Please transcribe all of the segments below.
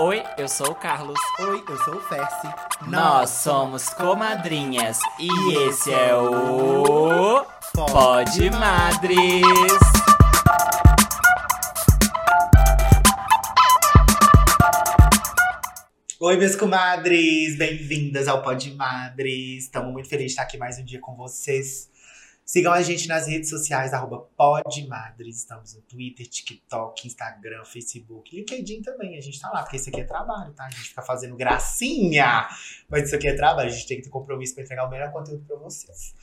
Oi, eu sou o Carlos. Oi, eu sou o Fersi. Nós somos comadrinhas e esse é o Pod Madres. Oi, meus comadres, bem-vindas ao Pod Madres. Estamos muito felizes de estar aqui mais um dia com vocês. Sigam a gente nas redes sociais, arroba Podmadres. Estamos no Twitter, TikTok, Instagram, Facebook, LinkedIn também. A gente tá lá, porque isso aqui é trabalho, tá? A gente fica fazendo gracinha, mas isso aqui é trabalho. A gente tem que ter compromisso para entregar o melhor conteúdo para vocês.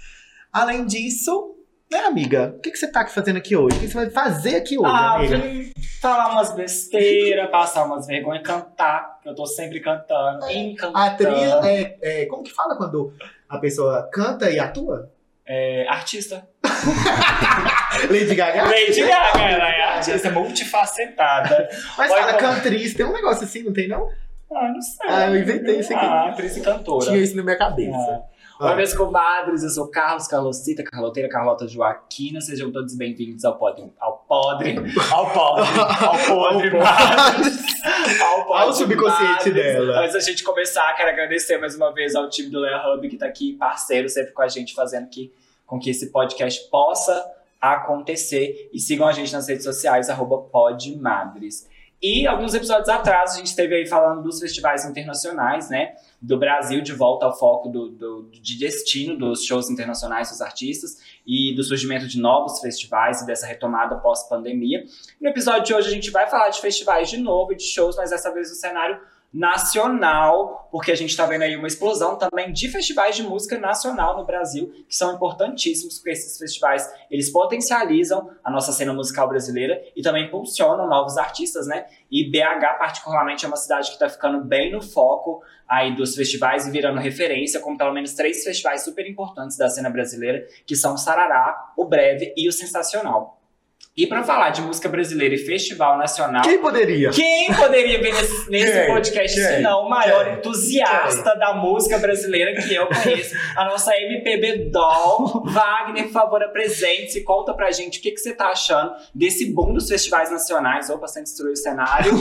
Além disso, né, amiga? O que, que você tá fazendo aqui hoje? O que você vai fazer aqui hoje, ah, amiga? vim falar umas besteiras, passar umas vergonhas, cantar, eu tô sempre cantando, encantando. Atriz, é, é, como que fala quando a pessoa canta e atua? É, artista. Lady Gaga? Lady Gaga, ela é artista multifacetada. Mas Olha fala como- cantriz, tem um negócio assim, não tem não? Ah, não sei. Ah, eu inventei isso aqui. Ah, atriz e cantora. Tinha isso na minha cabeça. Ah. Ah. Oi, meus comadres, eu sou Carlos, Carlosita, Carloteira, Carlota Joaquina. Sejam todos bem-vindos ao podre, ao podre, ao podre, ao podre, Ao Madres. Ao Olha o subconsciente Madres. dela. Antes da gente começar, quero agradecer mais uma vez ao time do Lea Hub que tá aqui, parceiro, sempre com a gente, fazendo que, com que esse podcast possa acontecer. E sigam a gente nas redes sociais, arroba podmadres. E alguns episódios atrás, a gente esteve aí falando dos festivais internacionais, né? Do Brasil de volta ao foco do, do- de destino dos shows internacionais dos artistas e do surgimento de novos festivais e dessa retomada pós-pandemia. No episódio de hoje, a gente vai falar de festivais de novo e de shows, mas dessa vez no cenário nacional, porque a gente está vendo aí uma explosão também de festivais de música nacional no Brasil, que são importantíssimos, porque esses festivais, eles potencializam a nossa cena musical brasileira e também impulsionam novos artistas, né? E BH, particularmente, é uma cidade que está ficando bem no foco aí dos festivais e virando referência, com pelo menos três festivais super importantes da cena brasileira, que são o Sarará, o Breve e o Sensacional. E para falar de música brasileira e festival nacional, Quem poderia? quem poderia vir nesse, nesse Quem? podcast Quem? se não o maior Quem? entusiasta da música brasileira que eu conheço, a nossa MPB Doll. Wagner, por favor, apresente-se, conta pra gente o que, que você tá achando desse boom dos festivais nacionais. Opa, sem destruir o cenário.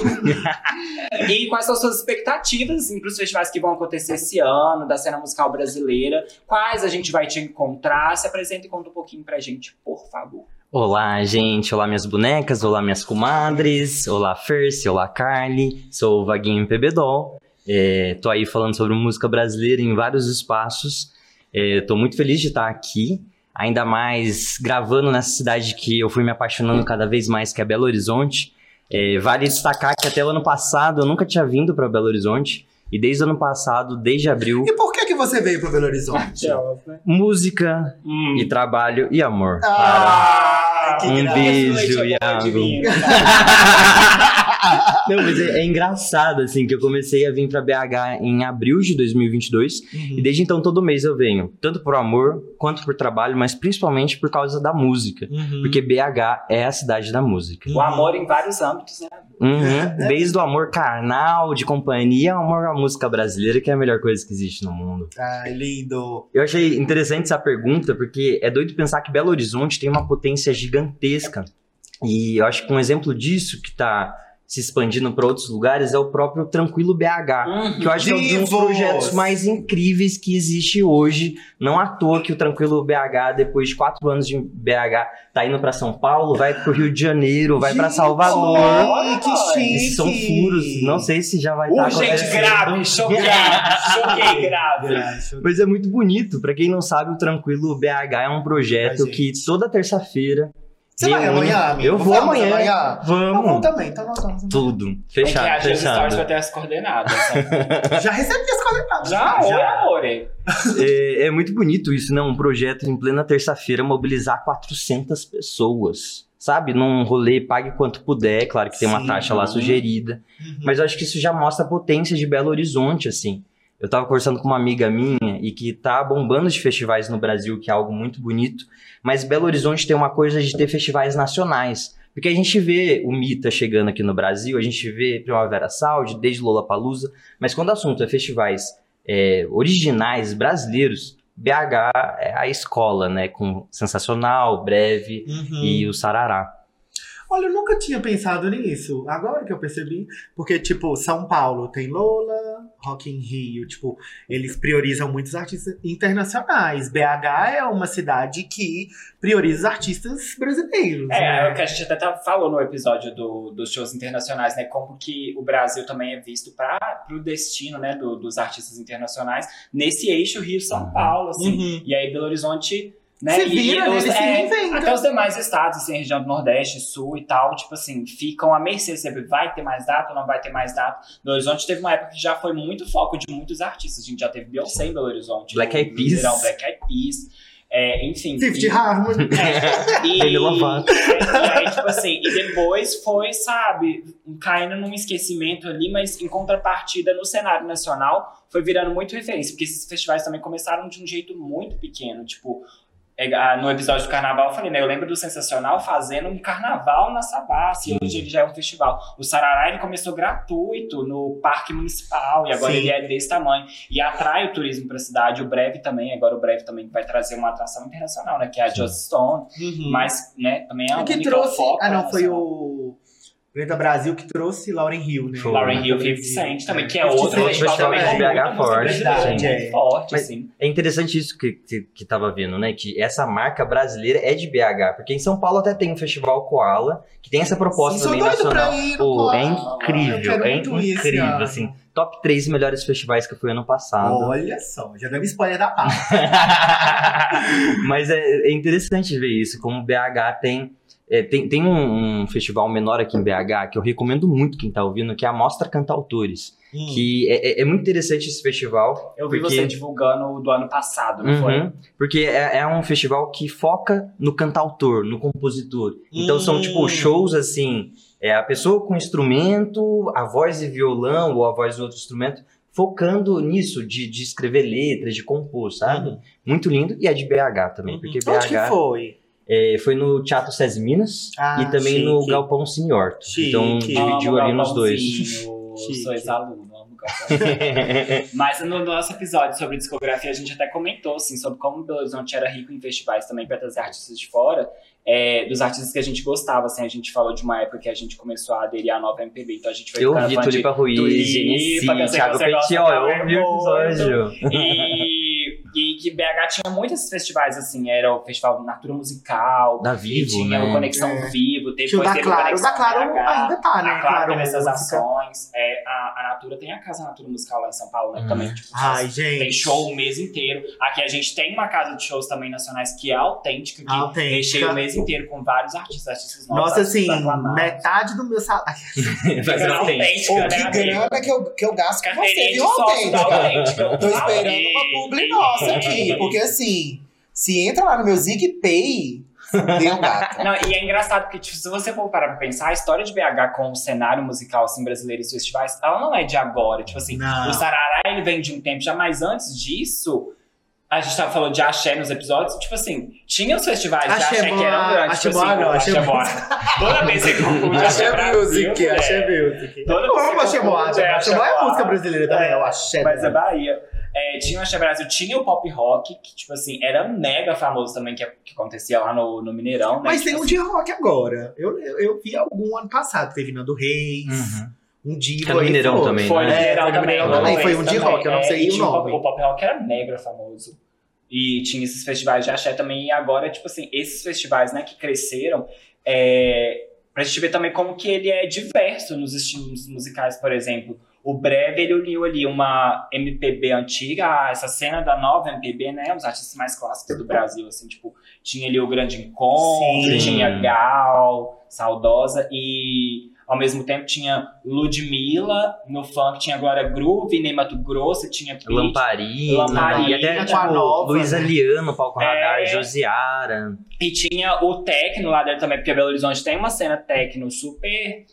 e quais são as suas expectativas assim, pros festivais que vão acontecer esse ano, da cena musical brasileira. Quais a gente vai te encontrar? Se apresenta e conta um pouquinho pra gente, por favor. Olá, gente. Olá, minhas bonecas. Olá, minhas comadres. Olá, Ferce. Olá, Carly. Sou o Vaguinho Doll. É, tô aí falando sobre música brasileira em vários espaços. É, tô muito feliz de estar aqui. Ainda mais gravando nessa cidade que eu fui me apaixonando cada vez mais, que é Belo Horizonte. É, vale destacar que até o ano passado eu nunca tinha vido para Belo Horizonte. E desde o ano passado, desde abril, E por que, que você veio pro Belo Horizonte? música Hum. e trabalho e amor. Ah, que Um graça. beijo. Iago. Não, mas é, é engraçado, assim, que eu comecei a vir pra BH em abril de 2022. Uhum. E desde então, todo mês eu venho. Tanto por amor, quanto por trabalho, mas principalmente por causa da música. Uhum. Porque BH é a cidade da música. O amor em vários âmbitos, né? Uhum. Desde o amor carnal, de companhia, ao amor à música brasileira, que é a melhor coisa que existe no mundo. Ai, lindo. Eu achei interessante essa pergunta, porque é doido pensar que Belo Horizonte tem uma potência gigantesca. E eu acho que um exemplo disso que tá se expandindo para outros lugares é o próprio Tranquilo BH. Que eu acho que é um dos projetos mais incríveis que existe hoje. Não à toa que o Tranquilo BH, depois de quatro anos de BH, tá indo para São Paulo, vai pro Rio de Janeiro, vai para Gente, Salvador. Ai, que chique. Esses são furos, não sei se já vai estar Urgente, acontecendo. grave, choquei, choquei, grave. Mas é muito bonito. Pra quem não sabe, o Tranquilo BH é um projeto Ai, que gente. toda terça-feira. Você vai reúne- amanhã, amigo? Eu vou Vamos amanhã. Vou Vamos. também, então nós vamos. Tudo. Tem que Fechado, stories fechado. ter as coordenadas. sabe? Já recebi as coordenadas. Já, oi, amor. hein? É, é muito bonito isso, né? Um projeto em plena terça-feira mobilizar 400 pessoas. Sabe? Num rolê, pague quanto puder. Claro que tem uma Sim. taxa lá sugerida. Uhum. Mas eu acho que isso já mostra a potência de Belo Horizonte, assim. Eu tava conversando com uma amiga minha e que tá bombando de festivais no Brasil, que é algo muito bonito. Mas Belo Horizonte tem uma coisa de ter festivais nacionais. Porque a gente vê o Mita chegando aqui no Brasil, a gente vê Primavera Sound, desde Lollapalooza, mas quando o assunto é festivais é, originais brasileiros, BH é a escola, né? Com Sensacional, Breve Uhum. e o Sarará. Olha, eu nunca tinha pensado nisso. Agora que eu percebi. Porque, tipo, São Paulo tem Lola, Rock in Rio. Tipo, eles priorizam muitos artistas internacionais. BH é uma cidade que prioriza os artistas brasileiros. É, né? é o que a gente até tá- falou no episódio do, dos shows internacionais, né? Como que o Brasil também é visto para o destino, né? do- dos artistas internacionais nesse eixo Rio-São Uhum. Paulo, assim. Uhum. E aí Belo Horizonte, né? Se vira, e né? os- Ele se é, reinventa. Até os demais estados, assim, região do Nordeste, Sul e tal, tipo assim, ficam à mercê sempre. Vai ter mais data ou não vai ter mais data? Belo Horizonte teve uma época que já foi muito foco de muitos artistas. A gente já teve Beyoncé em Belo Horizonte. Black Eyed Peas. Black Eyed Peas. É, enfim. Fifty Harmony. é, e, Demi Lovato. e aí, tipo assim, e depois foi, sabe, caindo num esquecimento ali, mas em contrapartida no cenário nacional foi virando muito referência, porque esses festivais também começaram de um jeito muito pequeno, tipo. É, ah, No episódio do carnaval, eu falei, né? Eu lembro do Sensacional fazendo um carnaval na Savassi, hoje ele já é um festival. O Sarará, ele começou gratuito no Parque Municipal, e agora Sim. ele é desse tamanho. E atrai o turismo pra cidade. O Breve também, agora o Breve também vai trazer uma atração internacional, né? Que é a Just Stone. Uhum. Mas, né, também é O um que trouxe. Ah, não, foi o. Greta Brasil que trouxe Lauren Hill, né? Foi. Lauren Hill 50 Cent também, que é 50 outro festival festival também com BH forte, sim. muito forte, Mas- assim. É interessante isso que, que, que tava vendo, né? Que essa marca brasileira é de BH. Porque em São Paulo até tem um festival Koala, que tem essa proposta Sim, também nacional. ir Pô, é incrível, é incrível, ano. assim. Top 3 melhores festivais que eu fui ano passado. Olha só, já deu spoiler da parte. Mas é, é interessante ver isso, como BH tem. É, tem tem um, um festival menor aqui em BH que eu recomendo muito quem tá ouvindo, que é a Mostra Cantautores. Que é, é- é muito interessante esse festival. Eu vi porque- você divulgando o do ano passado, não Uhum, foi? Porque é, é um festival que foca no cantautor, no compositor. Então são Hum. tipo shows assim, é a pessoa com instrumento, a voz e violão ou a voz de outro instrumento, focando nisso de, de escrever letras, de compor, sabe? Uhum. Muito lindo e é de BH também, porque Onde que BH foi? É, foi no Teatro SES Minas Ah, e também no chique. Galpão Senhor. Então dividiu ali nos dois. Chique. Sou ex-aluno, amo. Mas no nosso episódio sobre discografia, a gente até comentou assim, sobre como Belo Horizonte era rico em festivais também para trazer artistas de fora, é, dos artistas que a gente gostava. Assim, a gente falou de uma época que a gente começou a aderir à nova MPB, então a gente foi Eu ficando vi fã de Tulipa Ruiz, Tulipa, Thiago Petiol, eu ouvi o episódio. E, e que BH tinha muitos festivais, assim, era o Festival Natura Musical, Da Vivo, tinha né? o Conexão É. Vivo, depois Tinha o da teve Claro. O Conexão da Claro BH. ainda tá, né? A Claro teve essas Música. ações. É, a, a Natura tem a casa Natura Musical lá em São Paulo, né? Uhum. Também, tipo, Ai, tem gente. show o mês inteiro. Aqui a gente tem uma casa de shows também nacionais que é autêntica, que Autêntica. recheia o mês inteiro com vários artistas, artistas novos. Nossa, artistas assim, aclamados. metade do meu salário. Faz uma frente. autêntica, né, que grana que eu, que eu gasto com você, viu, autêntica? autêntica. Tô esperando uma publi nossa aqui. Porque assim, se entra lá no meu ZigPay, deu gato. Não, e é engraçado porque, tipo, se você for parar pra pensar, a história de BH com o cenário musical assim, brasileiro e os festivais, ela não é de agora. Tipo assim, Não. o Sarará ele vem de um tempo já, mas antes disso, a gente tava falando de axé nos episódios, tipo assim, tinha os festivais de Axé axé que eram Boa, grandes. Axé tipo assim, Boa não, o Axé axé Boa. Toda vez você confunde axé Axé Brasil, Music, mulher. Axé Music. Toda Eu amo Axé Boa. é Axé Boa é Boa. música brasileira também, é o É, Axé Mas é Boa. Bahia. É, tinha o Axé Brasil, tinha o pop rock, que, tipo assim, era mega famoso também, que, que acontecia lá no, no Mineirão, né? Mas Tipo tem um assim, de rock agora. Eu, eu, eu vi algum ano passado. Teve Nando Reis, Uhum. um é no aí Mineirão foi. também, Foi né? no É, Mineirão foi no também. Mineirão também, foi um de também. rock, eu não É, sei e o nome. pop- O pop rock era mega famoso. E tinha esses festivais de axé também. E agora, tipo assim, esses festivais, né, que cresceram, é, pra gente ver também como que ele é diverso nos estilos musicais, por exemplo. O Breve, ele uniu ali uma MPB antiga, essa cena da nova MPB, né, os artistas mais clássicos do Brasil, assim, tipo, tinha ali o Grande Encontro, Sim. tinha Gal, Saudosa, e ao mesmo tempo tinha Ludmilla, no funk tinha agora Groove, Ney Mato Grosso, tinha Pitty, Lamparina, Lamparina, e até tipo, nova, né? Liano, Palco É. Radar, Josiara. E tinha o techno lá dentro também, porque Belo Horizonte tem uma cena techno super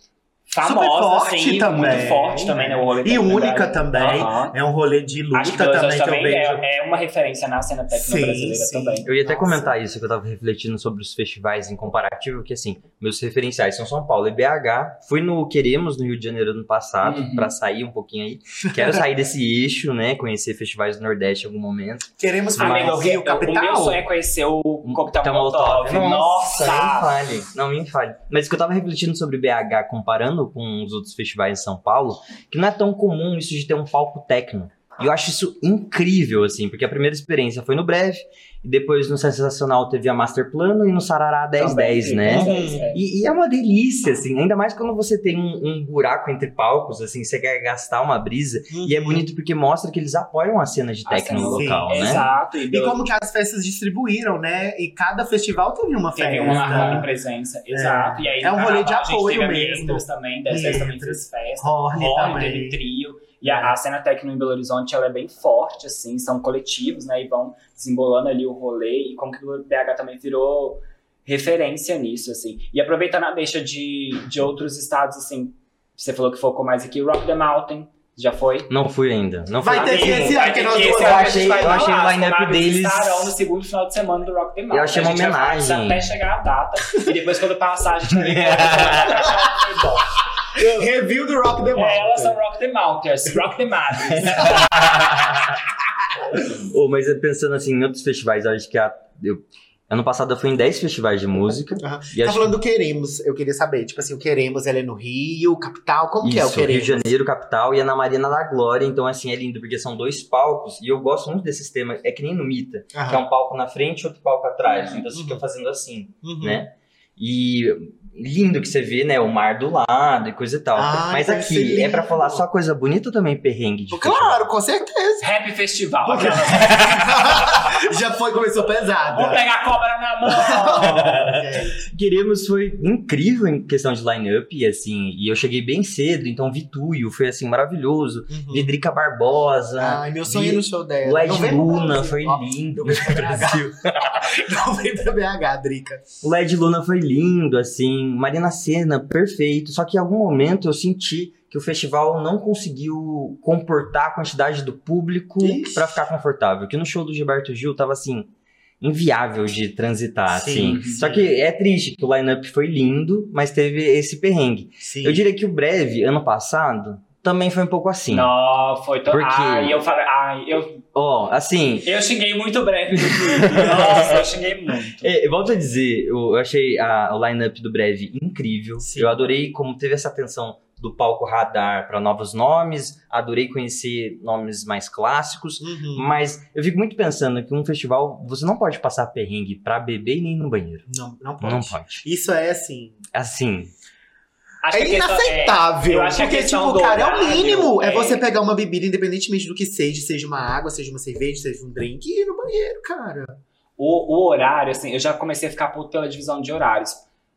famosa, forte assim, também. muito forte também, né? O rolê E única também. Aham. É um rolê de luta também Horas que eu também vejo. é, é uma referência na cena tecno Sim, brasileira sim. também. Eu ia até Nossa. comentar isso, que eu tava refletindo sobre os festivais em comparativo, que assim, meus referenciais são São Paulo e BH. Fui no Queremos, no Rio de Janeiro, ano passado, Uhum. pra sair um pouquinho aí. Quero sair desse eixo, né, conhecer festivais do Nordeste em algum momento. Queremos ver Amigo, o o, Rio o Capital. meu sonho é conhecer o Coquetel Então, Molotov. Não me Nossa! fale. Não me fale. Mas que eu tava refletindo sobre BH, comparando com os outros festivais de São Paulo, que não é tão comum isso de ter um palco techno. E eu acho isso incrível, assim, porque a primeira experiência foi no Breve, e depois no Sensacional teve a Master Plano e no Sarará 1010, Também, né? 10, é. E, e é uma delícia, assim, ainda mais quando você tem um, um buraco entre palcos, assim, você quer gastar uma brisa. E é bonito porque mostra que eles apoiam a cena de cena- local, sim, né? Exato. E como que as festas distribuíram, né? E cada festival teve uma festa. Teve uma marca presença, exato. E aí, É um rolê de apoio mesmo. Também, dessa vez também Mientras. fez festa. Horny Horny também. teve trio. E a, a cena técnica em Belo Horizonte ela é bem forte, assim, são coletivos, né? E vão desembolando ali o rolê. E como que o BH também virou referência nisso, assim. E aproveitando a deixa de, de outros estados, assim, você falou que focou mais aqui, Rock the Mountain, já foi? Não fui ainda. Não fui Vai ter que Amigo, esse ano que nós esse eu achei- eu lá, achei o line-up deles- estarão no segundo final de semana do Rock the Mountain. achei uma homenagem. Até chegar a data. E depois, quando passar, a gente vai ver. Review do Rock the Mountain. É, elas são Rock the Mountains, Rock the Madres. Oh, mas pensando assim, em outros festivais, eu acho que a, eu, ano passado eu fui em 10 festivais de música. Aham. E Tá acho falando do Queremos, eu queria saber, tipo assim, o Queremos, ela é no Rio, capital, como que é o Isso, Rio Queremos? de Janeiro, capital, e é na Marina da Glória, então assim, é lindo, porque são dois palcos, e eu gosto muito desse sistema, é que nem no Mita, que é um palco na frente e outro palco atrás, Uhum. então você fica fazendo assim, Uhum. né? E lindo que você vê, né, o mar do lado e coisa e tal. Ai, Mas aqui, é pra lindo. falar só coisa bonita ou também perrengue de festival? Claro, com certeza. Rap Festival. Porque- Já foi, começou pesada. Vou pegar a cobra na mão. Queremos foi incrível em questão de line-up, e assim, e eu cheguei bem cedo, então vi Tuyo, foi assim, maravilhoso. uhum. Vi Drica Barbosa, Ai, meu sonho é vi no show dela. o Ed Não vem pro Luna, foi lindo. Não vem pra BH. Não vem pra BH, Drica. O Led Luna foi lindo, assim, Marina Senna, perfeito. Só que em algum momento eu senti que o festival não conseguiu comportar a quantidade do público pra ficar confortável. Que no show do Gilberto Gil tava assim, inviável de transitar, Sim, assim. sim. Só que é triste que o line-up foi lindo, mas teve esse perrengue. Sim. Eu diria que o Breve, ano passado, também foi um pouco assim. Não, foi tão. Por quê? Ai, eu falei. Ai, eu, Ó, assim, eu xinguei muito breve Twitter. Nossa, eu xinguei muito. É, eu volto a dizer, eu eu achei a, o line-up do Breve incrível. Sim. Eu adorei como teve essa atenção do palco radar para novos nomes, adorei conhecer nomes mais clássicos, Uhum. mas eu fico muito pensando que um festival você não pode passar perrengue pra beber e nem no banheiro. Não, não pode. Não pode. Isso é assim. Assim, Acho É inaceitável. eu acho que a porque, tipo, cara, é o horário mínimo. É é- você pegar uma bebida, independentemente do que seja, seja uma água, seja uma cerveja, seja um drink, e ir no banheiro, cara. O, o horário, assim, eu já comecei a ficar puto pela divisão de horários.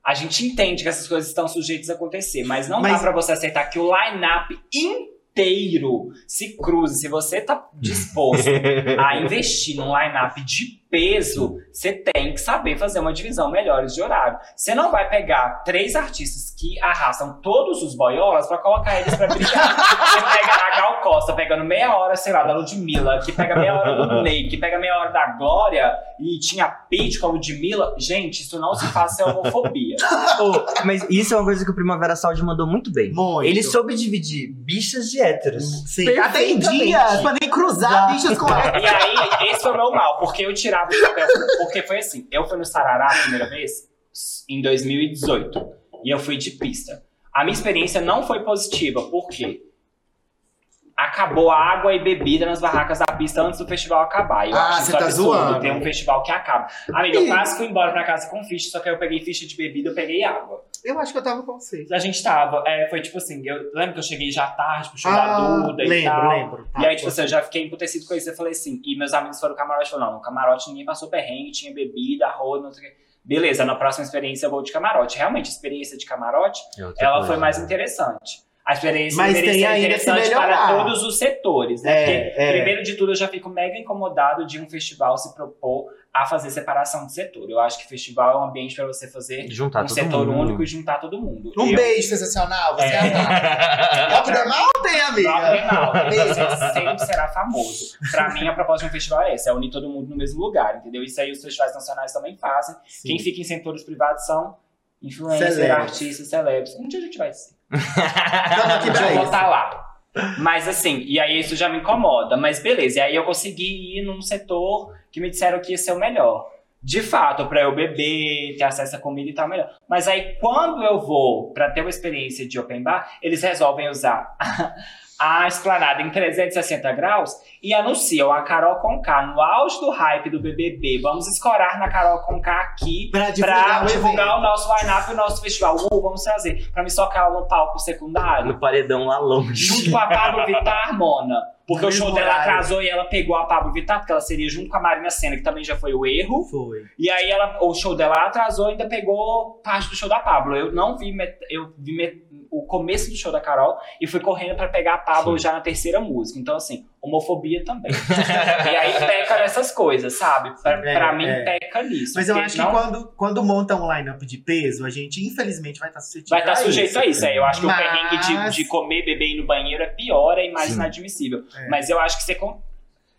A gente entende que essas coisas estão sujeitas a acontecer, mas não Mas- dá pra você aceitar que o line-up inteiro se cruze. Se você tá disposto a investir num line-up de peso, você tem que saber fazer uma divisão melhores de horário. Você não vai pegar três artistas que arrastam todos os boiolas pra colocar eles pra brigar. Você pega a Gal Costa pegando meia hora, sei lá, da Ludmilla, que pega meia hora do Ney, que pega meia hora da Glória e tinha Pete como Ludmilla. Gente, isso não se faz sem homofobia. Oh, mas isso é uma coisa que o Primavera Sound mandou muito bem. Muito. Ele soube dividir bichas de héteros. Sim. Até em Perfeitamente. dias, pra nem cruzar bichos com E aí, esse foi o meu mal, porque eu tirava o chapéu. Porque foi assim, eu fui no Sarará a primeira vez em 2018. E eu fui de pista. A minha experiência não foi positiva, por quê? Acabou água e bebida nas barracas da pista antes do festival acabar. Eu Ah, acho você tá absurdo, zoando. ter um festival que acaba. Amiga, eu Ih. quase fui embora pra casa com ficha, só que aí eu peguei ficha de bebida, eu peguei água. Eu acho que eu tava com vocês. A gente tava, é, foi tipo assim, eu lembro que eu cheguei já tarde pro show Ah, da Duda e lembro, tal. lembro. Tá, E aí, tipo assim, eu já fiquei emputecido com isso. Eu falei assim, e meus amigos foram no camarote e falaram, não, no camarote ninguém passou perrengue, tinha bebida, roda, não sei o quê. Beleza, na próxima experiência eu vou de camarote. Realmente, a experiência de camarote, É ela coisa, foi mais né? interessante. A experiência Mas deveria tem ser interessante para todos os setores, né? É, Porque, é. primeiro de tudo, eu já fico mega incomodado de um festival se propor a fazer separação de setor. Eu acho que festival é um ambiente para você fazer Juntar um setor mundo. único e juntar todo mundo. Um Eu- beijo sensacional, você É. é. Rock the Mountain, amiga. Rock Beijo. Você sempre será famoso. Pra mim, a proposta de um festival é essa: é unir todo mundo no mesmo lugar, entendeu? Isso aí os festivais nacionais também fazem. Quem fica em setores privados são influencers, Celebres. artistas, celebres. Um dia a gente vai ser. Um dia pra eu vou estar lá. Mas assim, e aí isso já me incomoda. Mas beleza, e aí eu consegui ir num setor que me disseram que ia ser o melhor. De fato, pra eu beber, ter acesso a comida e tal, melhor. Mas aí quando eu vou pra ter uma experiência de open bar, eles resolvem usar a esplanada em 360 graus e anunciam a Carol Conká no auge do hype do BBB. Vamos escorar na Carol Conká aqui Pra divulgar pra o divulgar o nosso line-up e o nosso festival. Uh, vamos trazer. Pra me socar no palco secundário. No paredão lá longe. Junto com a Pablo Vittar, Mona. Porque o show dela atrasou e ela pegou a Pablo Vittar, porque ela seria junto com a Marina Senna, que também já foi o erro. Foi. E aí ela, o show dela atrasou e ainda pegou parte do show da Pablo. Eu não vi, met- eu vi met- o começo do show da Carol e fui correndo pra pegar a Pablo Sim. já na terceira música. Então, assim, homofobia também. e aí peca nessas coisas, sabe? Pra, É, pra mim, é. peca nisso. Mas eu acho não- que quando, quando monta um line-up de peso, a gente, infelizmente, vai estar suscetível Vai estar a sujeito a isso. É. Eu acho que Mas- o perrengue de, de comer, beber e ir no banheiro é pior, é mais Sim. inadmissível. É. Mas eu acho que você,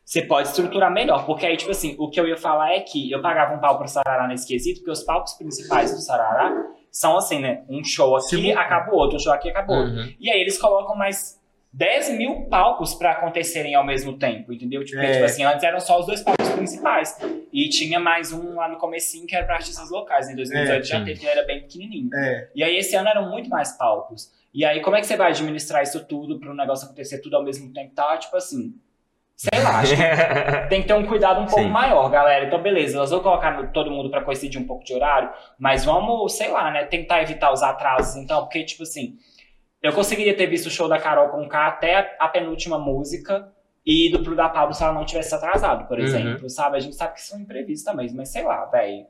você pode estruturar melhor. Porque aí, tipo assim, o que eu ia falar é que eu pagava um pau pro Sarará nesse quesito, porque os palcos principais do Sarará são assim, né? Um show aqui, acaba o outro, um show aqui, acaba o outro. Uhum. E aí eles colocam mais 10 mil palcos pra acontecerem ao mesmo tempo, entendeu? Tipo, É. tipo assim, antes eram só os dois palcos principais. E tinha mais um lá no comecinho que era pra artistas locais. Em 2018 É, já sim. teve, que ele era bem pequenininho. É. E aí esse ano eram muito mais palcos. E aí como é que você vai administrar isso tudo para o negócio acontecer tudo ao mesmo tempo? Tá, tipo assim, sei lá, acho que tem que ter um cuidado um pouco Sim. maior, galera. Então beleza, nós vamos colocar todo mundo para coincidir um pouco de horário, mas vamos, sei lá, né, tentar evitar os atrasos então, porque tipo assim, eu conseguiria ter visto o show da Carol com K até a, penúltima música e ido pro da Pablo se ela não tivesse atrasado, por Uhum. exemplo, sabe? A gente sabe que são imprevistos também, mas sei lá, velho.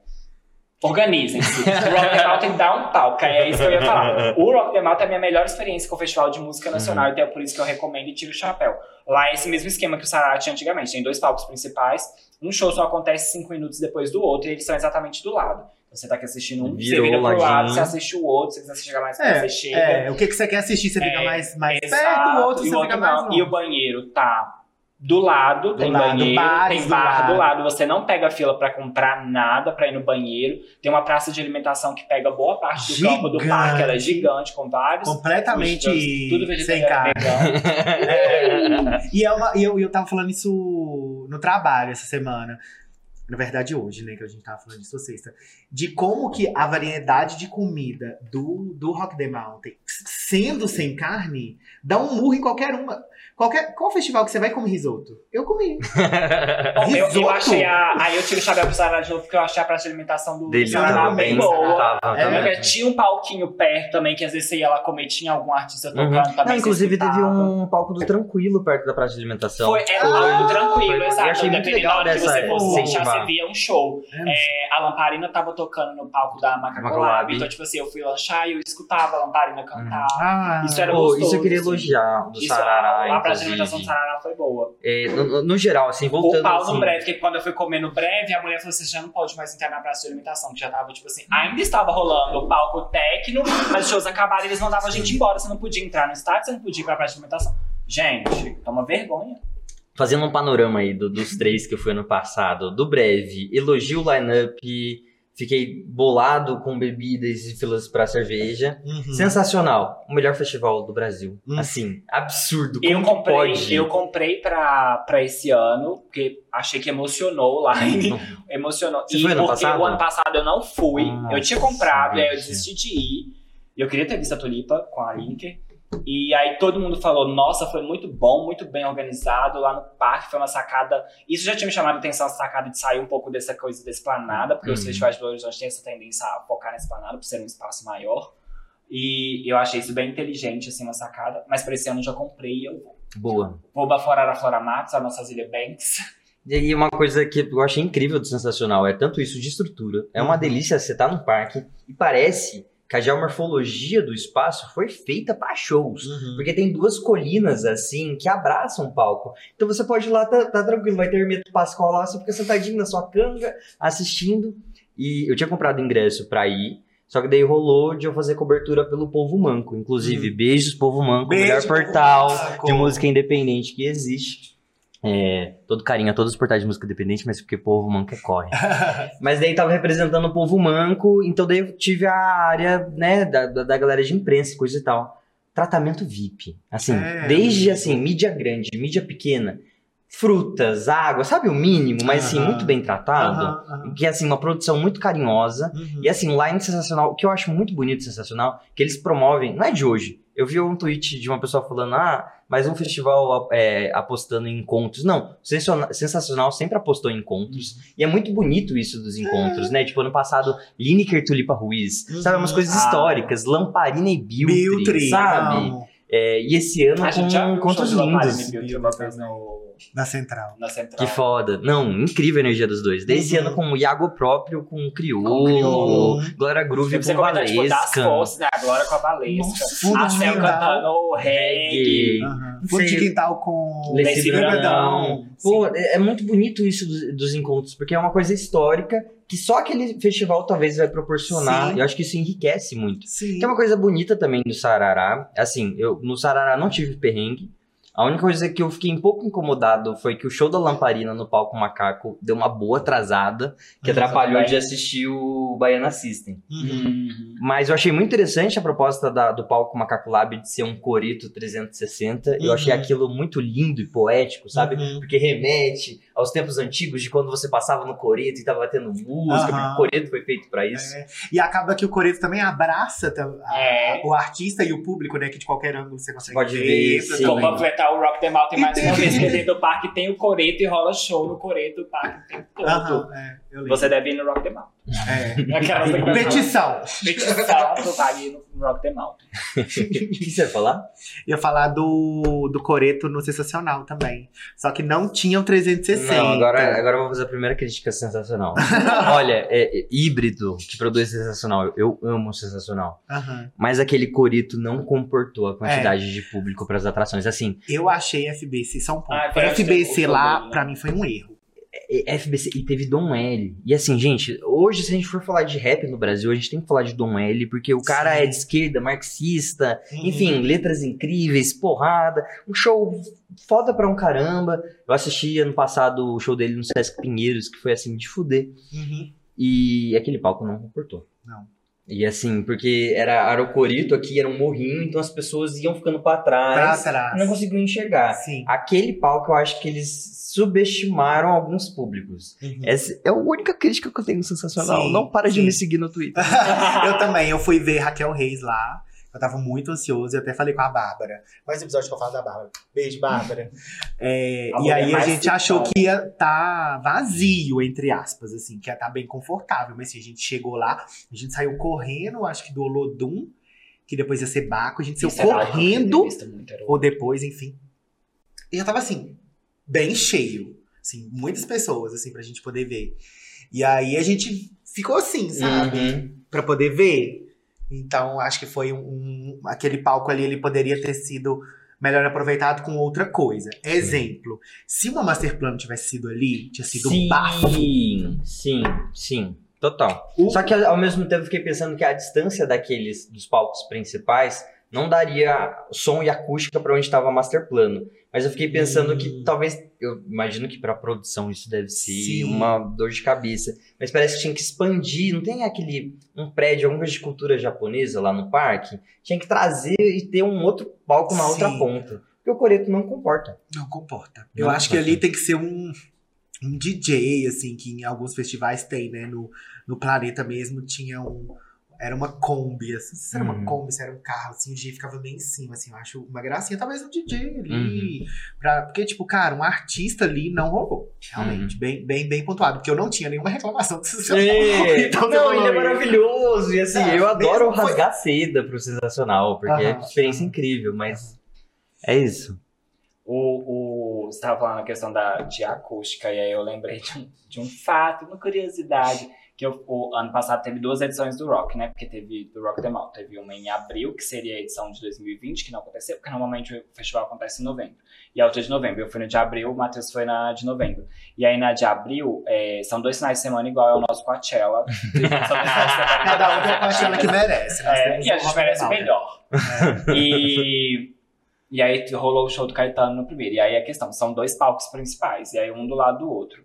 Organizem-se. O Rock the Mountain dá um pau, que é isso que eu ia falar. O Rock the Mountain é a minha melhor experiência com o Festival de Música Nacional, Uhum. então é por isso que eu recomendo e tiro o chapéu. Lá é esse mesmo esquema que o Sarah tinha antigamente. Tem dois palcos principais, um show só acontece cinco minutos depois do outro, e eles são exatamente do lado. Então você tá aqui assistindo um, Virou você vira pro lado, ladinho. você assiste o outro, se você quiser chegar mais perto, você chega. É, o que, que você quer assistir? Você fica É, mais, mais Exato, perto, o outro e você o fica outro mais não. E o banheiro tá do lado, Do tem lado, banheiro, bares tem bar do lado. você não pega fila pra comprar nada pra ir no banheiro. Tem uma praça de alimentação que pega boa parte do Gigante. campo do parque, ela é gigante, com vários. Completamente tudo sem carne. E, é uma, eu, eu tava falando isso no trabalho essa semana. Na verdade, hoje, né? Que a gente tava falando disso sexta. De como que a variedade de comida do, do Rock the Mountain, sendo sem carne, dá um murro em qualquer uma. Qualquer, qual festival que você vai e come risoto? Eu comi. Bom, eu, eu Risoto? achei a. Aí eu tiro o chapéu pro Sarah de novo, porque eu achei a praça de alimentação do Dele tava bem boa. tava, É. Tinha um palquinho perto também, que às vezes você ia lá comer, tinha algum artista tocando Uhum. também. Não, inclusive teve um palco do Tranquilo perto da praça de alimentação. Foi, era Ah, muito tranquilo, foi- exato. eu achei muito Dependendo legal da hora que você fosse você via um show. É. É, a Lamparina tava tocando no palco da Macacolab, Macacolab. então, tipo assim, eu fui lanchar e eu escutava a Lamparina cantar. Ah, Isso era gostoso, isso eu queria assim. elogiar do Isso, Sarará, a praça de alimentação do. Sarará foi boa. É, no, no- geral, assim, voltando O pau assim, no breve, porque quando eu fui comer no breve, a mulher falou assim: você já não pode mais entrar na praça de alimentação, que já tava, tipo assim, ainda estava rolando o palco técnico, mas os shows acabaram e eles mandavam a gente embora. Você não podia entrar no estádio, você não podia ir pra praça de alimentação. Gente, toma vergonha. fazendo um panorama aí do- dos três que eu fui ano passado, do breve, elogio o line-up, fiquei bolado com bebidas e filas pra cerveja. Uhum. Sensacional. O melhor festival do Brasil. Hum. Assim, absurdo. Como Eu comprei, pode? eu comprei pra, pra esse ano, porque achei que emocionou o line. emocionou. Você e foi ano porque passado? o ano passado eu não fui. Nossa, eu tinha comprado, aí eu desisti de ir. Eu queria ter visto a Tulipa com a Linker. E aí todo mundo falou, nossa, foi muito bom, muito bem organizado lá no parque, foi uma sacada. Isso já tinha me chamado a atenção, a sacada de sair um pouco dessa coisa da esplanada, porque os Uhum. festivais de Belo Horizonte têm essa tendência a focar na esplanada, por ser um espaço maior. E eu achei isso bem inteligente, assim, uma sacada. Mas pra esse ano eu já comprei e eu vou. Boa. Vou baforar a Flora Matos, a nossa Zilia Banks. E aí uma coisa que eu achei incrível do Sensacional é tanto isso de estrutura. É uma Uhum. delícia você estar no parque e parece que a geomorfologia do espaço foi feita para shows. Uhum. Porque tem duas colinas assim que abraçam o palco. Então você pode ir lá, tá, tá tranquilo, vai ter Hermeto Pascoal lá, você fica sentadinho na sua canga, assistindo. E eu tinha comprado ingresso pra ir, só que daí rolou de eu fazer cobertura pelo Povo Manco. Inclusive, beijos, Povo Manco, Beijo, melhor portal Manco. de música independente que existe. É, todo carinho a todos os portais de música independente, mas porque Povo Manco é corre. Mas daí tava representando o povo manco, então daí eu tive a área, né, da, da, galera de imprensa, e coisa e tal. Tratamento VIP. Assim, É, desde assim, mídia grande, mídia pequena, frutas, água, sabe o mínimo, mas assim, muito bem tratado. Que é assim, uma produção muito carinhosa. Uhum. E assim, line sensacional, o que eu acho muito bonito e sensacional, que eles promovem, não é de hoje. Eu vi um tweet de uma pessoa falando, ah, mas um festival é, apostando em encontros. Não, Sensacional sempre apostou em encontros. E é muito bonito isso dos encontros, né? Tipo, ano passado, Lineker Tulipa Ruiz, sabe? Umas Uhum. coisas Ah. históricas, Lamparina e Biltri, Biltri, sabe? É, e esse ano A gente já com show encontros lindos. Biltri uma vez no, Na central. na Central. Que foda. Não, incrível a energia dos dois. Desse Uhum. ano com o Iago próprio, com o Criolo, o. Glória Groove com tipo, das Valesca. forças, né? Agora com a Valesca. Nossa, a quintal. cantando reggae. Reggae. Fundo de quintal com Leci Brandão. Brandão. Pô, é é muito bonito isso dos, dos encontros, porque é uma coisa histórica que só aquele festival talvez vai proporcionar. Sim. Eu acho que isso enriquece muito. Sim. Tem uma coisa bonita também do Sarará. Assim, eu no Sarará não tive perrengue. A única coisa que eu fiquei um pouco incomodado foi que o show da Lamparina no palco Macaco deu uma boa atrasada, que Uhum, atrapalhou também. de assistir o Baiana System. Uhum. Uhum. Mas eu achei muito interessante a proposta da- do palco Macaco Lab de ser um coreto 360. Eu Uhum. achei aquilo muito lindo e poético, sabe? Uhum. Porque remete aos tempos antigos de quando você passava no coreto e tava tendo música, porque o coreto foi feito pra isso. É. E acaba que o Coreto também abraça tam- a- É. o artista e o público, né? Que de qualquer ângulo você consegue Pode ver. ver, sim. Panfletar o Rock the Mountain mais uma tem- vez, porque dentro do parque tem o Coreto e rola show no Coreto do parque o tempo todo. Aham, é. Você deve ir no Rock the Mountain. É. Aquelas que- Petição. Petição, tu vai ir no Rock the Mountain. O que você ia falar? Ia falar do, do Coreto no Sensacional também. Só que não tinha o 360. Não, agora, agora eu vou fazer a primeira crítica sensacional. Olha, é, é híbrido que produz sensacional. Eu amo sensacional. Mas aquele corito não comportou a quantidade É. de público para as atrações. Assim, Eu achei FBC, só um ponto. Ah, FBC lá, né? mim, foi um erro. É- FBC e teve Dom L. E assim, gente, hoje se a gente for falar de rap no Brasil, a gente tem que falar de Dom L, porque o cara Sim. é de esquerda, marxista, Uhum. enfim, letras incríveis, porrada, um show foda pra um caramba. Eu assisti ano passado o show dele no Sesc Pinheiros, que foi assim, de fuder. Uhum. E aquele palco não comportou. Não. E assim, porque era, era o corito aqui, era um morrinho, então as pessoas iam ficando pra Pra trás trás. e não conseguiam enxergar. Sim. Aquele palco eu acho que eles subestimaram alguns públicos. Uhum. Essa é a única crítica que eu tenho sensacional. Sim, não para de sim. me seguir no Twitter. eu também, eu fui ver Raquel Reis lá. Eu tava muito ansioso e até falei com a Bárbara. Mais um episódio que eu falo da Bárbara. Beijo, Bárbara. É, A e aí a mais gente achou que ia tá vazio, entre aspas, assim, que ia tá bem confortável. Mas assim, a gente chegou lá, a gente saiu correndo, acho que do Olodum, que depois ia ser Baco, a gente saiu Isso é correndo, era ou depois, enfim. E já tava assim, bem cheio. Assim, muitas pessoas, assim, pra gente poder ver. E aí a gente ficou assim, sabe? Uhum. Pra poder ver. Então, acho que foi um, um- Aquele palco ali, ele poderia ter sido melhor aproveitado com outra coisa. Exemplo, se uma Master Plan tivesse sido ali, tinha sido um bafo. Sim, sim, sim. Total. O- Só que ao mesmo tempo fiquei pensando que a distância daqueles dos palcos principais não daria som e acústica para onde estava Master Plano. Mas eu fiquei pensando Hum. que talvez, eu imagino que para produção isso deve ser Sim. uma dor de cabeça. Mas parece que tinha que expandir, não tem aquele um prédio, alguma coisa de cultura japonesa lá no parque? Tinha que trazer e ter um outro palco na outra Sim. ponta. Porque o Coreto não comporta. Não comporta. Eu Não acho que comporta. ali tem que ser um, um DJ, assim, que em alguns festivais tem, né? No, no Planeta mesmo tinha um. Era uma Kombi, assim, se era Uhum. uma Kombi, se era um carro, assim, o DJ ficava bem em cima, assim, eu acho uma gracinha, talvez um DJ Uhum. ali. Pra, porque, tipo, cara, um artista ali não rolou, realmente, Uhum. bem, bem, bem pontuado, porque eu não tinha nenhuma reclamação desse sensacional. Então, não, ele é maravilhoso. E assim, É, eu adoro foi- rasgar seda pro sensacional, porque é uma experiência incrível, mas é isso. O, o, você estava falando a questão da, de acústica, e aí eu lembrei de um, de um fato, uma curiosidade. Que eu- o ano passado teve duas edições do Rock, né? Porque teve do Rock the Mall. Teve uma em abril, que seria a edição de 2020, que não aconteceu, porque normalmente o festival acontece em novembro. E a outra de novembro. Eu fui na de abril, o Matheus foi na de novembro. E aí na de abril, é, são dois finais de semana igual ao nosso Coachella. Cada um tem a paixão que merece. É, e a gente merece normal. melhor. E, e aí rolou o show do Caetano no primeiro. E aí a questão, são dois palcos principais, e aí um do lado do outro.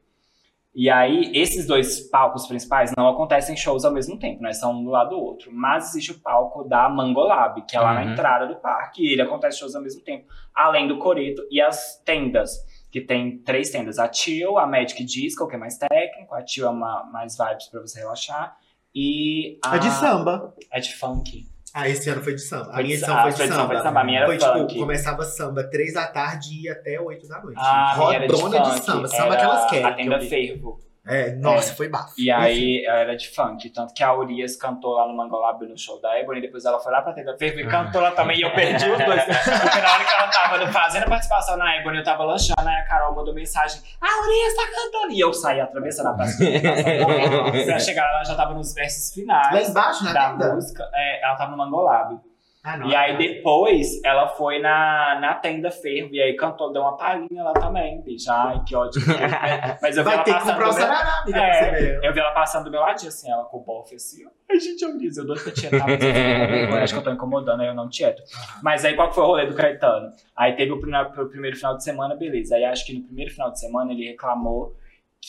E aí, esses dois palcos principais não acontecem shows ao mesmo tempo, né? São um do lado do outro. Mas existe o palco da Mangolab, que é lá na Uhum. entrada do parque, e ele acontece shows ao mesmo tempo. Além do Coreto e as tendas, que tem três tendas. A Chill, a Magic Disco, que é mais técnico. A Chill é uma, mais vibes pra você relaxar. E a... É de samba. É de funk. Ah, esse ano foi de samba. Foi a de- minha edição ah, foi de edição samba. foi de samba, a minha era foi funk. tipo, começava samba três da tarde e ia até oito da noite. Ah, de Rodona de, funk. samba. Samba era que elas querem. A que tenda vi. Fervo. É, nossa, foi bafo. E aí era de funk. Tanto que a Urias cantou lá no Mangolab no show da Ebony. Depois ela foi lá pra tenda Fervo e cantou lá também. E eu perdi os dois. Porque na hora que ela tava fazendo a participação na Ebony, eu tava lanchando. Aí a Carol mandou mensagem: A Urias tá cantando. E eu saí atravessando a praça. Pra chegar lá, ela já tava nos versos Lá finais. embaixo, na Da música, É, ela tava no Mangolab. Ah, não. E aí depois ela foi na, na tenda fervo e aí cantou, deu uma palhinha lá também, bicho. Ai, que ótimo. Mas eu vi Vai ela ter que passando comprar o meu... Sarará, É, pra. Eu vi ela passando do meu ladinho, assim, ela com o bofe assim. Ai, gente, eu liso, eu dou que eu tinha tava eu acho que eu tô incomodando, aí eu não tieto. Mas aí qual que foi o rolê do Caetano? Aí teve o primeiro, o primeiro final de semana, beleza. Aí acho que no primeiro final de semana ele reclamou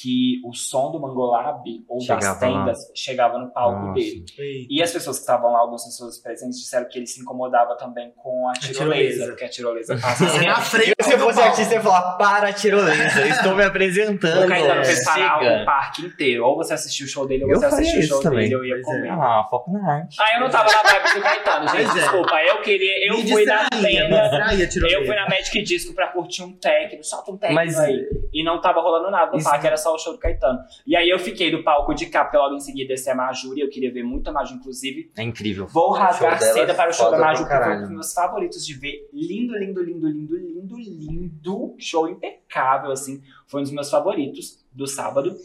que o som do Mangolab ou das Chegava lá. tendas chegava no palco Nossa. dele. Eita. E as pessoas que estavam lá, algumas pessoas presentes, disseram que ele se incomodava também com a tirolesa, tirolesa. porque a tirolesa passa. Você na frente Se eu fosse artista, eu ia falar, para, tirolesa, eu estou me apresentando. O Caetano fez parar Chega. o parque inteiro. Ou você assistiu o show dele, ou Eu você assistiu o show isso dele, também. eu ia Pois é. comer. Ah, foco na arte. Ah, eu não tava na vibe do Caetano, gente. Pois é. Desculpa, eu queria. Eu Me fui na tenda. a tirolesa. Eu fui na Magic Disco pra curtir um técnico, solta um técnico Mas- aí. E não tava rolando nada no Isso- parque, era só o show do Caetano. E aí eu fiquei do palco de cá, porque logo em seguida descer a Maju, e eu queria ver muito a Maju, inclusive. É incrível. Vou rasgar seda para o show da Maju, porque foi um dos meus favoritos de ver. Lindo, lindo, lindo, lindo, lindo, lindo. Show impecável, assim. Foi um dos meus favoritos do sábado.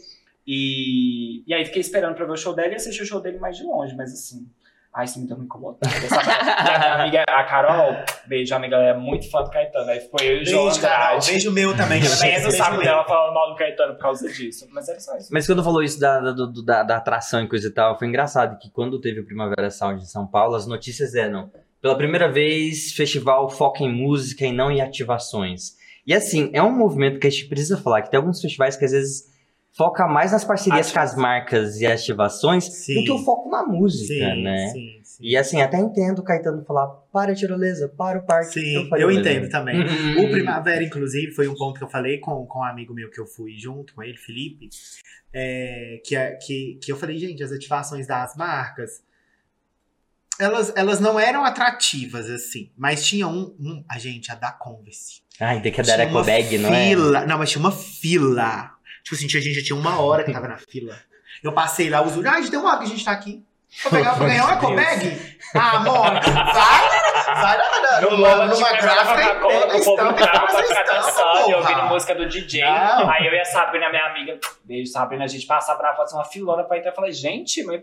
E, e aí fiquei esperando pra ver o show dela e assisti o show dele mais de longe, mas assim. Ai, isso me deu uma incomodada. a minha amiga, a Carol, beijo, amiga, ela é muito fã do Caetano. Aí ficou eu e o João Beijo, Carol. Andrade. Beijo meu também. que ela o beijo saco meu. dela falando mal do Caetano por causa disso. Mas era só isso. Mas quando falou isso da, da, da, da atração e coisa e tal, foi engraçado que quando teve o Primavera Sound em São Paulo, as notícias eram, pela primeira vez, festival foca em música e não em ativações. E assim, é um movimento que a gente precisa falar, que tem alguns festivais que às vezes foca mais nas parcerias com as marcas e ativações Sim. do que o foco na música, Sim, né? sim, sim. E assim, até entendo o Caetano falar, para tirolesa, para o parque. Sim, eu mesmo. entendo também. Uhum. O Primavera, inclusive, foi um ponto que eu falei com, com um amigo meu que eu fui junto com ele, Felipe, é, que, é- que, que eu falei, gente, as ativações das marcas, elas, elas não eram atrativas, assim, mas tinha um, um a gente, a da Converse. Ai, tem que eco bag, não é? fila, não, mas tinha uma fila. Tipo assim, a gente já tinha uma hora que tava na fila. Eu passei lá, os ah, já tem uma hora que a gente tá aqui. Vou pegar, vou ganhar uma ecobag? Ah, amor, vai, vai na, No numa, numa gráfica e a estampa e faz pra a estampa, dançando e ouvindo música do DJ. Não. Aí eu e a Sabrina, minha amiga, beijo Sabrina, a gente passava pra fazer uma filona pra entrar. Eu falei, gente, mas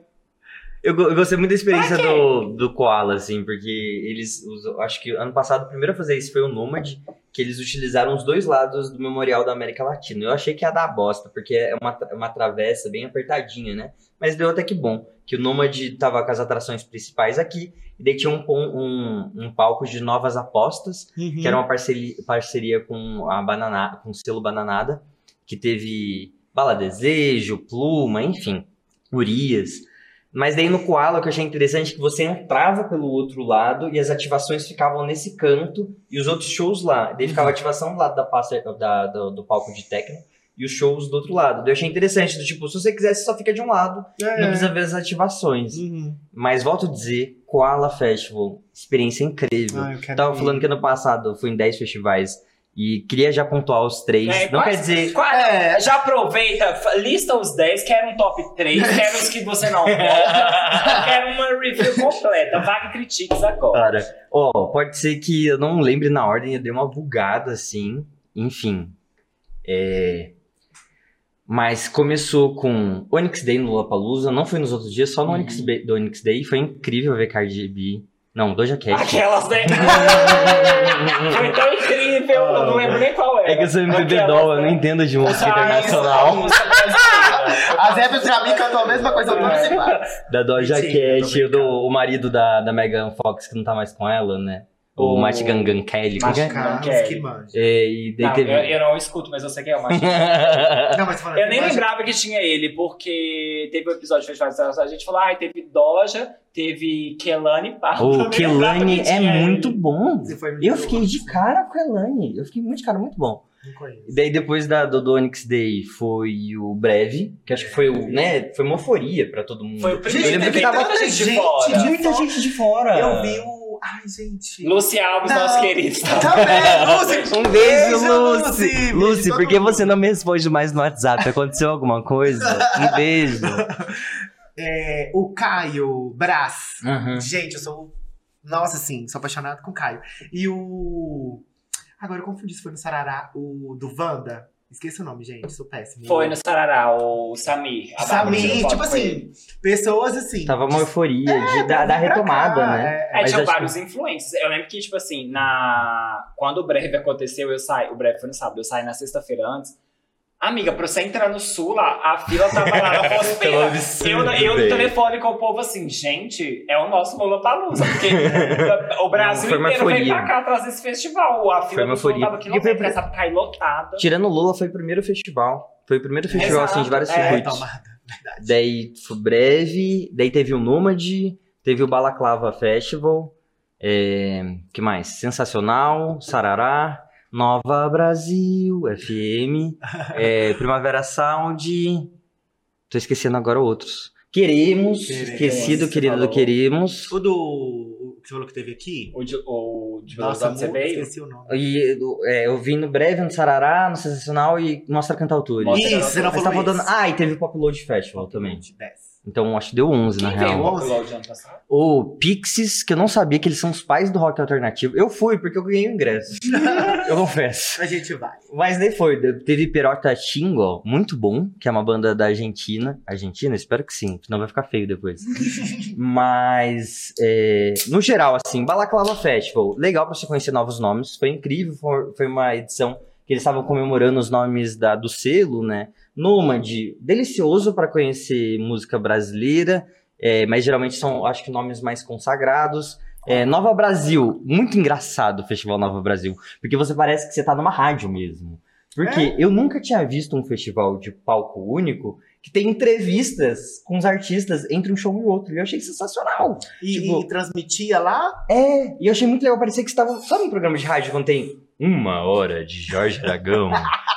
Eu, eu gostei muito da experiência do, do Koala, assim, porque eles usam. Acho que ano passado o primeiro a fazer isso foi o Nomad, que eles utilizaram os dois lados do Memorial da América Latina. Eu achei que ia dar bosta, porque é uma, tra- uma travessa bem apertadinha, né? Mas deu até que bom, que o Nomad tava com as atrações principais aqui, e daí tinha um, um, um palco de novas apostas, Uhum. que era uma parceria, parceria com a Banana, com o selo Bananada, que teve Bala Desejo, Pluma, enfim, Urias. Mas daí no Koala o que eu achei interessante é que você entrava pelo outro lado e as ativações ficavam nesse canto e os outros shows lá. Daí ficava a ativação do lado da pasta, da, do, do palco de técnico e os shows do outro lado. Daí eu achei interessante, do tipo, se você quiser, você só fica de um lado, É. não precisa ver as ativações. Uhum. Mas volto a dizer, Koala Festival, experiência incrível. Ah, Tava ir. falando que ano passado eu fui em 10 festivais e queria já pontuar os três. É, não quer dizer. É. já aproveita, lista os 10, quero um top 3, quero os que você não gosta, quero uma review completa. Vague critiques agora. Cara, ó, pode ser que eu não lembre na ordem, eu dei uma bugada assim. Enfim. É. Mas começou com Onyx Day no Lollapalooza, não foi nos outros dias, só no Uhum. Onyx Day, do Onyx Day. Foi incrível ver Cardi B. Não, Doja Cat. Aquelas, né? Foi tão incrível, eu não lembro nem qual era. É que eu sou MPB doll, eu não entendo de música Ah, internacional. As Hebe pra mim cantou a mesma coisa todas iguais. Da Doja Cat, do o marido da, da Megan Fox, que não tá mais com ela, né? O O- Matt Gangan Kelly. é? Matt- Carlos quer. que manja. É, e daí Não, teve. eu, eu não escuto, mas eu sei que é o Machine. Não, mas falando Eu nem lembrava que tinha ele, porque teve um episódio de Festival de a gente falou, ah, teve Doja, teve Kelani Pardo. O Eu Kelani é muito ele. bom. Eu fiquei de cara com o Kelani. Eu fiquei muito de cara, muito bom. E daí depois da, do, do Onyx Day foi o Breve, que acho que foi o, né, foi uma euforia pra todo mundo. Foi o Eu primeiro, lembro que tava gente de gente fora. muita gente de fora. Eu vi o. Ai, gente. Lucy Alves, Não. nosso querido. Também, Lucy. Um beijo, Lucy! Lucy, Lucy, todo por que mundo. você não me responde mais no WhatsApp? Aconteceu alguma coisa? Um beijo. É, o Caio Brás. Uhum. Gente, eu sou. Nossa, assim, sou apaixonado com o Caio. E o. Agora eu confundi se foi no Sarará, o do Wanda. Esqueci o nome, gente, sou péssimo. Foi no Sarará, o Samir. Samir, tipo assim, pessoas assim. Tava uma euforia de, da, da retomada, cá, né? é. É, tinha vários influencers. Eu lembro que, tipo assim, na... quando o breve aconteceu, eu saí. O breve foi no sábado, eu saí na sexta-feira antes. Amiga, pra você entrar no sul lá, a fila tava lá na absurdo, eu, eu no telefone com o povo assim, gente, é o nosso Lollapalooza. Porque o Brasil Foi inteiro veio pra cá trazer esse festival. A Foi fila uma do sul euforia. tava aqui foi- não essa cair lotada. Tirando o Lula, foi o primeiro festival. Foi o primeiro festival, Exato, assim, de vários é, circuitos. Tomada, verdade. Daí foi breve, daí teve o Nômade, teve o Balaclava Festival, é, que mais? Sensacional, Sarará, Nova Brasil, FM, é, Primavera Sound, tô esquecendo agora outros. Queremos, Queremos, esquecido, querido do falou. Queremos. O do. O que você falou que teve aqui? O de, o de Nossa, veio. esqueci o nome. E é, eu vim no breve, no Sarará, no Sensacional e Mostra Cantautores. Isso, você não falou tá rodando... isso. Ah, e teve o Pop Load Festival também. 10. Então acho que deu 11 na Quem real. Upload de ano passado? O Pixies, que eu não sabia que eles são os pais do rock alternativo. Eu fui, porque eu ganhei o ingresso. eu confesso. A gente vai. Mas daí foi. Teve Perota Chingo, muito bom, que é uma banda da Argentina. Argentina? Espero que sim, senão vai ficar feio depois. Mas, é, no geral, assim, Balaclava Festival, legal pra você conhecer novos nomes. Foi incrível, foi, foi uma edição que eles estavam comemorando os nomes da, do selo, né? Nômade, delicioso pra conhecer música brasileira, é, mas geralmente são, acho que, nomes mais consagrados. É, Nova Brasil, muito engraçado o Festival Nova Brasil, porque você parece que você tá numa rádio mesmo. Porque eu nunca tinha visto um festival de palco único que tem entrevistas com os artistas entre um show e outro. E eu achei sensacional. E, Tipo- e transmitia lá? É, e eu achei muito legal. Parecia que estavam. Sabe um programa de rádio quando tem uma hora de Jorge Aragão?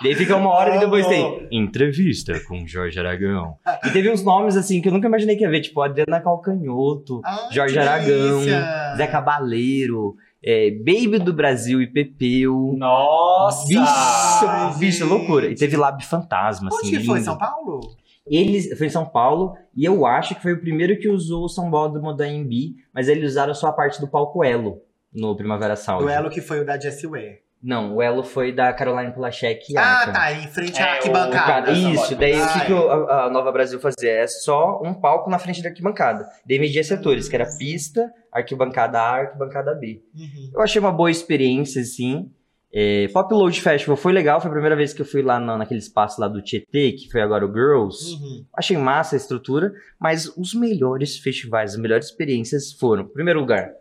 e aí fica uma hora e depois tem entrevista com Jorge Aragão. E teve uns nomes assim que eu nunca imaginei que ia ver, tipo Adriana Calcanhoto, Ah, Jorge Aragão, delícia. Zé Cabaleiro, é, Baby do Brasil e Pepeu. Nossa! Bicho, Ai, bicho, loucura. E teve Lab Fantasma, assim. Onde que foi? lindo. São Paulo? Eles, foi em São Paulo, e eu acho que foi o primeiro que usou o São Bódromo da Embi, mas eles usaram só a parte do palco Elo no Primavera Sound. O Elo que foi o da Jessie Ware. Não, o Elo foi da Caroline Polachek e Ah, tá. Em frente É, à o- Cara, arquibancada. Essa isso, daí o que, Ai. que o- a, a Nova Brasil fazia? É só um palco na frente da arquibancada. Daí media setores, que era pista, arquibancada A, arquibancada B. Uhum. Eu achei uma boa experiência, assim. É, Pop Load Festival foi legal, foi a primeira vez que eu fui lá na- naquele espaço lá do Tietê, que foi agora o Girls. Uhum. Achei massa a estrutura, mas os melhores festivais, as melhores experiências foram, em primeiro lugar,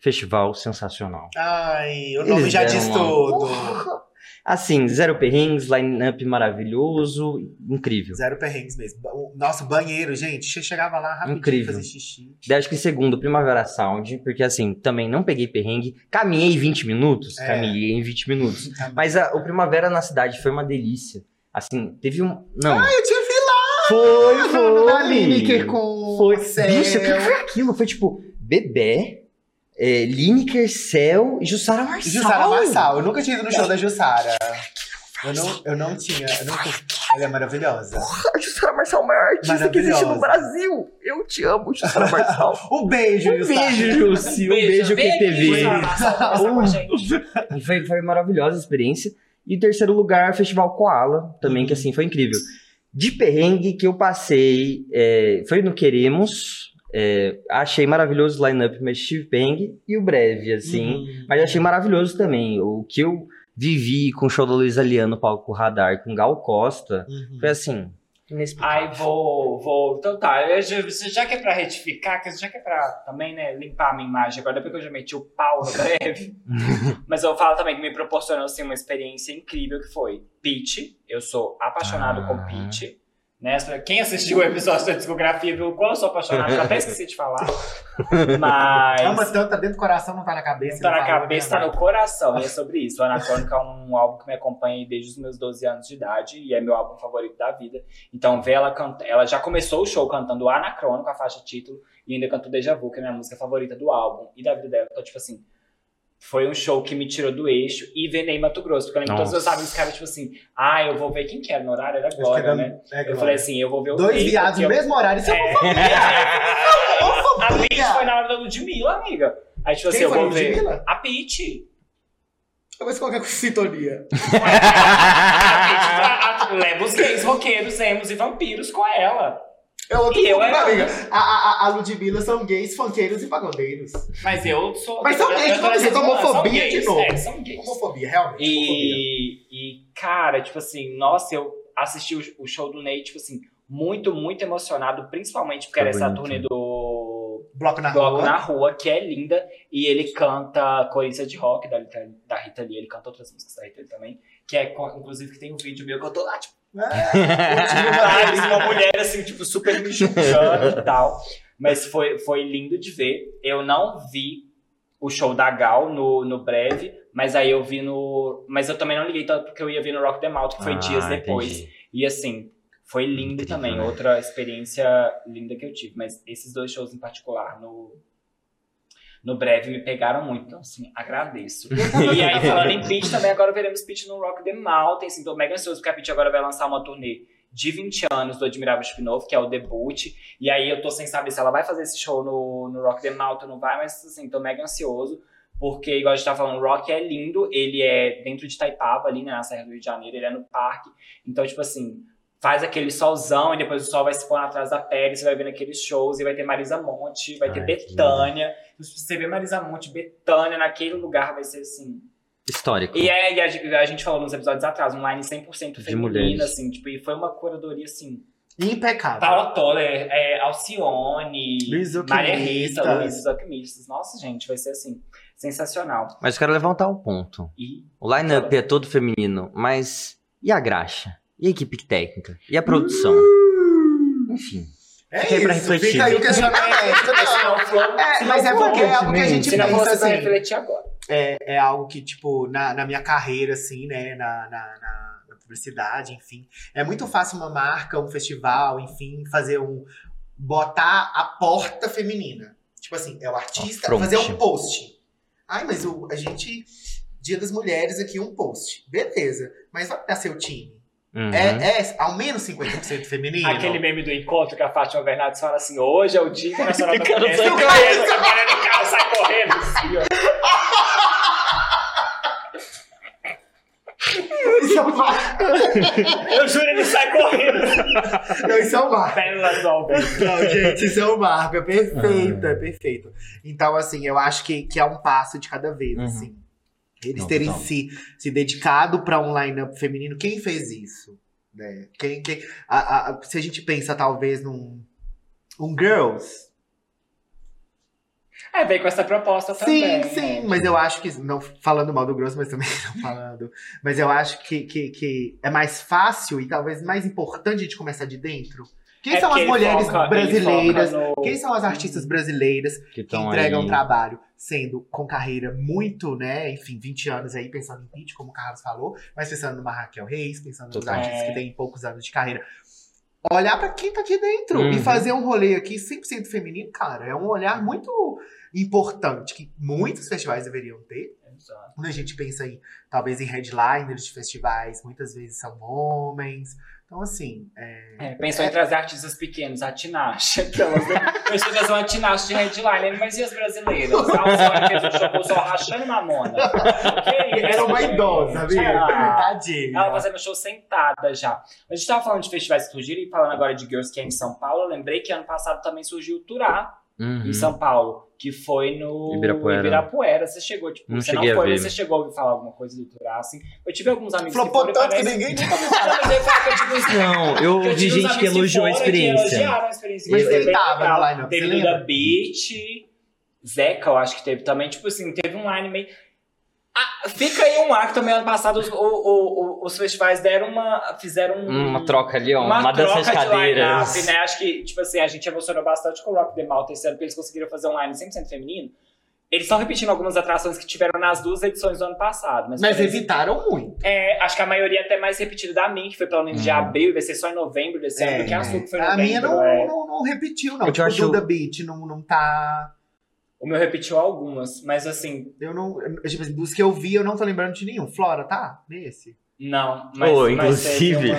festival sensacional. Ai, o Eles nome já deram diz uma- tudo. Assim, zero perrengues, line-up maravilhoso, incrível. Zero perrengues mesmo. O Nosso banheiro, gente. Chegava lá rapidinho Incrível. fazer xixi. Acho que segundo, Primavera Sound, porque assim, também não peguei perrengue, caminhei 20 minutos, É. caminhei em 20 minutos. Mas a- o Primavera na cidade foi uma delícia. Assim, teve um... Não, Eu te vi foi, lá foi. na Lineker com Foi. Bicho, o que foi aquilo? Foi tipo, Bebê, é, Lineker, Cell e Jussara Marçal. Jussara Marçal. Eu nunca tinha ido no show da Jussara. Eu não, eu não tinha. Eu não, ela é maravilhosa. A Jussara Marçal é o maior artista que existe no. Brasil. Eu te amo, Jussara Marçal. Um beijo, um Jussara. beijo, Jussi. Um beijo, aqui, QTV. E foi, foi maravilhosa a experiência. E em terceiro lugar, Festival Koala, também, que assim, foi incrível. De perrengue que eu passei, é, foi no Queremos. É, achei maravilhoso o line-up, mas tive perrengue. E o breve, assim. Uhum. Mas achei maravilhoso também. O que eu vivi com o show da Luísa Liana no palco Radar com Gal Costa Uhum. foi assim. Ai, vou, vou. Então tá, eu já, você já que é pra retificar, que já que é pra também, né, limpar a minha imagem agora, depois que eu já meti o pau no breve. Mas eu falo também que me proporcionou assim, uma experiência incrível que foi Peach. Eu sou apaixonado Ah. com Peach. Né? Quem assistiu o episódio da discografia viu o qual eu sou apaixonado, eu até esqueci de falar. Mas. É uma tanto, tá dentro do coração, não tá na cabeça. Não tá não na fala, cabeça, né, tá no coração. E é sobre isso. O Anacrônica é um álbum que me acompanha desde os meus 12 anos de idade e é meu álbum favorito da vida. Então, ver ela canta... Ela já começou o show cantando Anacrônico, a faixa título, e ainda cantou Deja Vu, que é a minha música favorita do álbum e da vida dela. Então, tipo assim, foi um show que me tirou do eixo e ver Ney Mato Grosso. Porque eu lembro que todos os Nossa. amigos ficaram, tipo assim, ah, eu vou ver quem que era no horário, era Glória, era- né? é, Eu falei assim, eu vou ver o Dois Ney, viados no eu- mesmo horário. Isso é, É. A Peach foi na hora da Ludmilla, amiga. Aí, tipo assim, Quem eu foi vou ver. A Peach. Mas qual que é a sintonia? A Peach leva os gays, roqueiros, emos e vampiros com ela. É outro E eu mundo, era- amiga. A, a, a Ludmilla são gays, funkeiros e pagodeiros. Mas eu sou. Mas são eu- gays, eu dizer, nessa homofobia são de gays, novo. É, são gays. Homofobia, realmente. homofobia. E, e, cara, tipo assim, nossa, eu assisti o, o show do Ney, tipo assim, muito, muito emocionado, principalmente porque Foi era essa bonito. turnê do Bloco na Bloco rua. na Rua, que é linda, e ele canta Corinthians de Rock da, Rita- da Rita Lee, ele canta outras músicas da Rita Lee também, que é, inclusive, que tem um vídeo meu que eu tô lá, tipo, Vibes, uma mulher assim, tipo, super me julgando e tal. Mas foi, foi lindo de ver. Eu não vi o show da Gal no, no breve, mas aí eu vi no. Mas eu também não liguei tanto porque eu ia ver no Rock the Mouth, que foi Ah, dias depois. entendi. E assim, foi lindo Incrível, também. né? Outra experiência linda que eu tive. Mas esses dois shows em particular no. No breve me pegaram muito, então assim, agradeço. E aí, falando em Pitch, também agora veremos Pitch no Rock the Mountain. Assim, tô mega ansioso porque a Pitch agora vai lançar uma turnê de 20 anos do Admirável Spin-Off, que é o debut. E aí eu tô sem saber se ela vai fazer esse show no, no Rock the Mountain ou não vai, mas assim, tô mega ansioso. Porque, igual a gente tá falando, o Rock é lindo, ele é dentro de Itaipava, ali, né, na Serra do Rio de Janeiro, ele é no parque. Então, tipo assim, faz aquele solzão e depois o sol vai se pôr atrás da pele, você vai vendo aqueles shows e vai ter Marisa Monte, vai ter Ai, que Betânia. Se você ver Marisa Monte, Betânia naquele lugar, vai ser assim. Histórico. E, é, e a, gente- a gente falou nos episódios atrás, um line 100% De feminina, mulheres. assim, tipo, e foi uma curadoria assim. Impecável. Paula Toller, é, Alcione, Maria. Rita, Luiz os Alquimistas. Nossa, gente, vai ser assim, sensacional. Mas eu quero levantar um ponto. E O line-up é todo feminino, mas e a graxa? E a equipe técnica? E a produção? Enfim. É Fica aí pra isso, refletir. fica aí o questionamento. É, mas é porque é algo que a gente se não for, pensa você assim. refletir agora. é, é algo que, tipo, na, na minha carreira, assim, né, na, na, na- publicidade, enfim, é muito fácil uma marca, um festival, enfim, fazer um. botar a porta feminina. Tipo assim, é o artista fazer um post. Ai, mas o, a gente. Dia das Mulheres aqui, um post. Beleza. Mas vai dar seu time. Uhum. É, é ao menos 50% feminino. Aquele meme do encontro que a Fátima Bernardes fala assim: hoje é o Dia Internacional da Cara, Mulher. sai Sai correndo, sai correndo, o cara sai correndo. Assim, ó. Isso é um marco. Eu juro, ele sai correndo. Não, isso é um marco. Pérolas. Não, gente, isso é um marco, é perfeito, é perfeito. Então, assim, eu acho que, que é um passo de cada vez, Uhum. assim. Eles Não, terem total. se, se dedicado para um line-up feminino, quem fez isso? Né? Quem, quem, a- a- se a gente pensa, talvez, num um Girls. É, veio com essa proposta Sim, também. sim, né? mas eu acho que, não falando mal do Girls, mas também não falando, mas eu acho que, que, que é mais fácil e talvez mais importante a gente começar de dentro. Quem É são as mulheres foca- brasileiras? no- Quem são as artistas brasileiras Que que entregam aí. trabalho, sendo com carreira muito, né, enfim, 20 anos aí, pensando em Pitty, como o Carlos falou, mas pensando numa Raquel Reis, pensando nos Total. artistas É. que têm poucos anos de carreira. Olhar pra quem tá aqui dentro Uhum. e fazer um rolê aqui 100% feminino, cara, é um olhar muito importante que muitos festivais deveriam ter. Exato. Quando a gente pensa em, talvez, em headliners de festivais, muitas vezes são homens. Então, assim, é, É, pensou em trazer artistas pequenos, a Tinashe. Aquelas, né? Pensou em trazer uma Tinashe de headline, mas e as brasileiras? A Alcione fez um show sol rachando mamona. Era uma idosa, viu? Ah, Tadinha. Ela fazendo show sentada já. A gente tava falando de festivais que surgiram e falando agora de Girls que é em São Paulo. Eu lembrei que ano passado também surgiu o Turá Uhum. em São Paulo, que foi no Ibirapuera. Ibirapuera. Você chegou, tipo, Não você não foi, mas você chegou a ouvir falar alguma coisa do Turá, assim. Eu tive alguns amigos Flopou que foram tanto que parece- ninguém tinha Não, mas eu falo que eu tive uns- Não, eu vi gente que elogiou a foram, Que experiência. elogiaram a experiência. Mas ele tava legal. no line-up, Teve Duda? Beat, Zeca, eu acho que teve também. Tipo assim, teve um line meio... Ah, fica aí um ar que também ano passado os, o- o- o- os festivais deram uma... Fizeram um- Uma troca ali, ó, uma, dança de cadeiras. line-up, né? Acho que, tipo assim, a gente emocionou bastante com o Rock the Malta esse ano, porque eles conseguiram fazer um line 100% feminino. Eles estão repetindo algumas atrações que tiveram nas duas edições do ano passado. Mas, Mas evitaram muito. é, acho que a maioria até mais repetida da minha, que foi pelo menos de Uhum. abril, e vai ser só em novembro desse ano, porque a sua que foi em a novembro. minha não, é. não, não repetiu, não. Eu Tipo, acho- Duda Beat não, não tá. O meu repetiu algumas, mas assim, Eu não. tipo assim, dos que eu vi, eu não tô lembrando de nenhum. Flora, tá? Nesse. não. Mas, mas inclusive, teve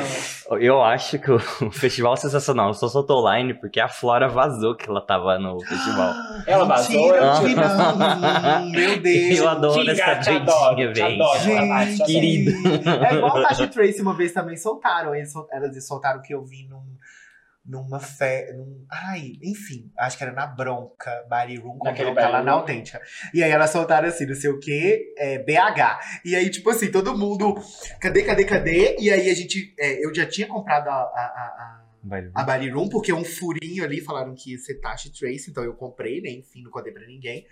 uma- Eu acho que o Festival Sensacional só soltou line porque a Flora vazou que ela tava no festival. Ela vazou? Mentira, mentira. Meu Deus. Eu adoro Kinga, essa doidinha, velho. adoro. Querido. É igual a Tasha Trace uma vez também soltaram. Eles, elas soltaram o que eu vi num, numa fé. Num, ai, enfim, acho que era na Bronca, Body Room, com Naquele Bronca lá na autêntica. E aí elas soltaram assim, não sei o que, é, BH. E aí, tipo assim, todo mundo. Cadê, cadê, cadê? E aí a gente. é, eu já tinha comprado a. a, a, a a Body Room, porque um furinho ali falaram que ia ser Tasha Trace, então eu comprei, né? Enfim, não contei pra ninguém.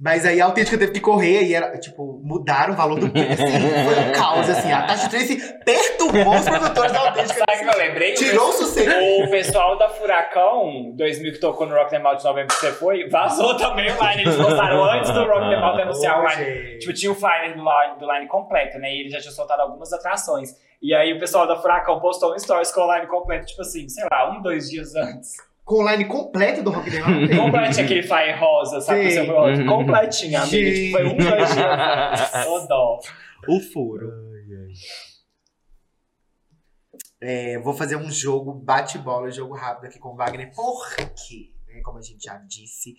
Mas aí a autêntica teve que correr e era, tipo, mudaram o valor do preço. Assim, foi um caos, assim. A Tasha Trace perturbou os produtores da autêntica. Sabe o que eu lembrei? Tirou o sossego. O pessoal da Furacão 2000 que tocou no Rock the Mouth de novembro que você foi, vazou também o line. Eles postaram antes do Rock the Mouth anunciar o line. Tipo, tinha o flyer do line, do line completo, né? E ele já tinha soltado algumas atrações. E aí o pessoal da Furacão postou um stories com o line completo, tipo assim, sei lá, um, dois dias antes. Com o line completo do Rock the Mountain. Completinho aquele flyer rosa, sabe? Sim. Você foi Uhum. completinho, amiga. Tipo, foi um, dois dias. Ô dó. O furo. É, vou fazer um jogo bate-bola, jogo rápido aqui com o Wagner, porque, né, como a gente já disse,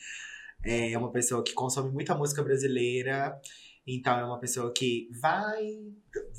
é uma pessoa que consome muita música brasileira, então é uma pessoa que vai,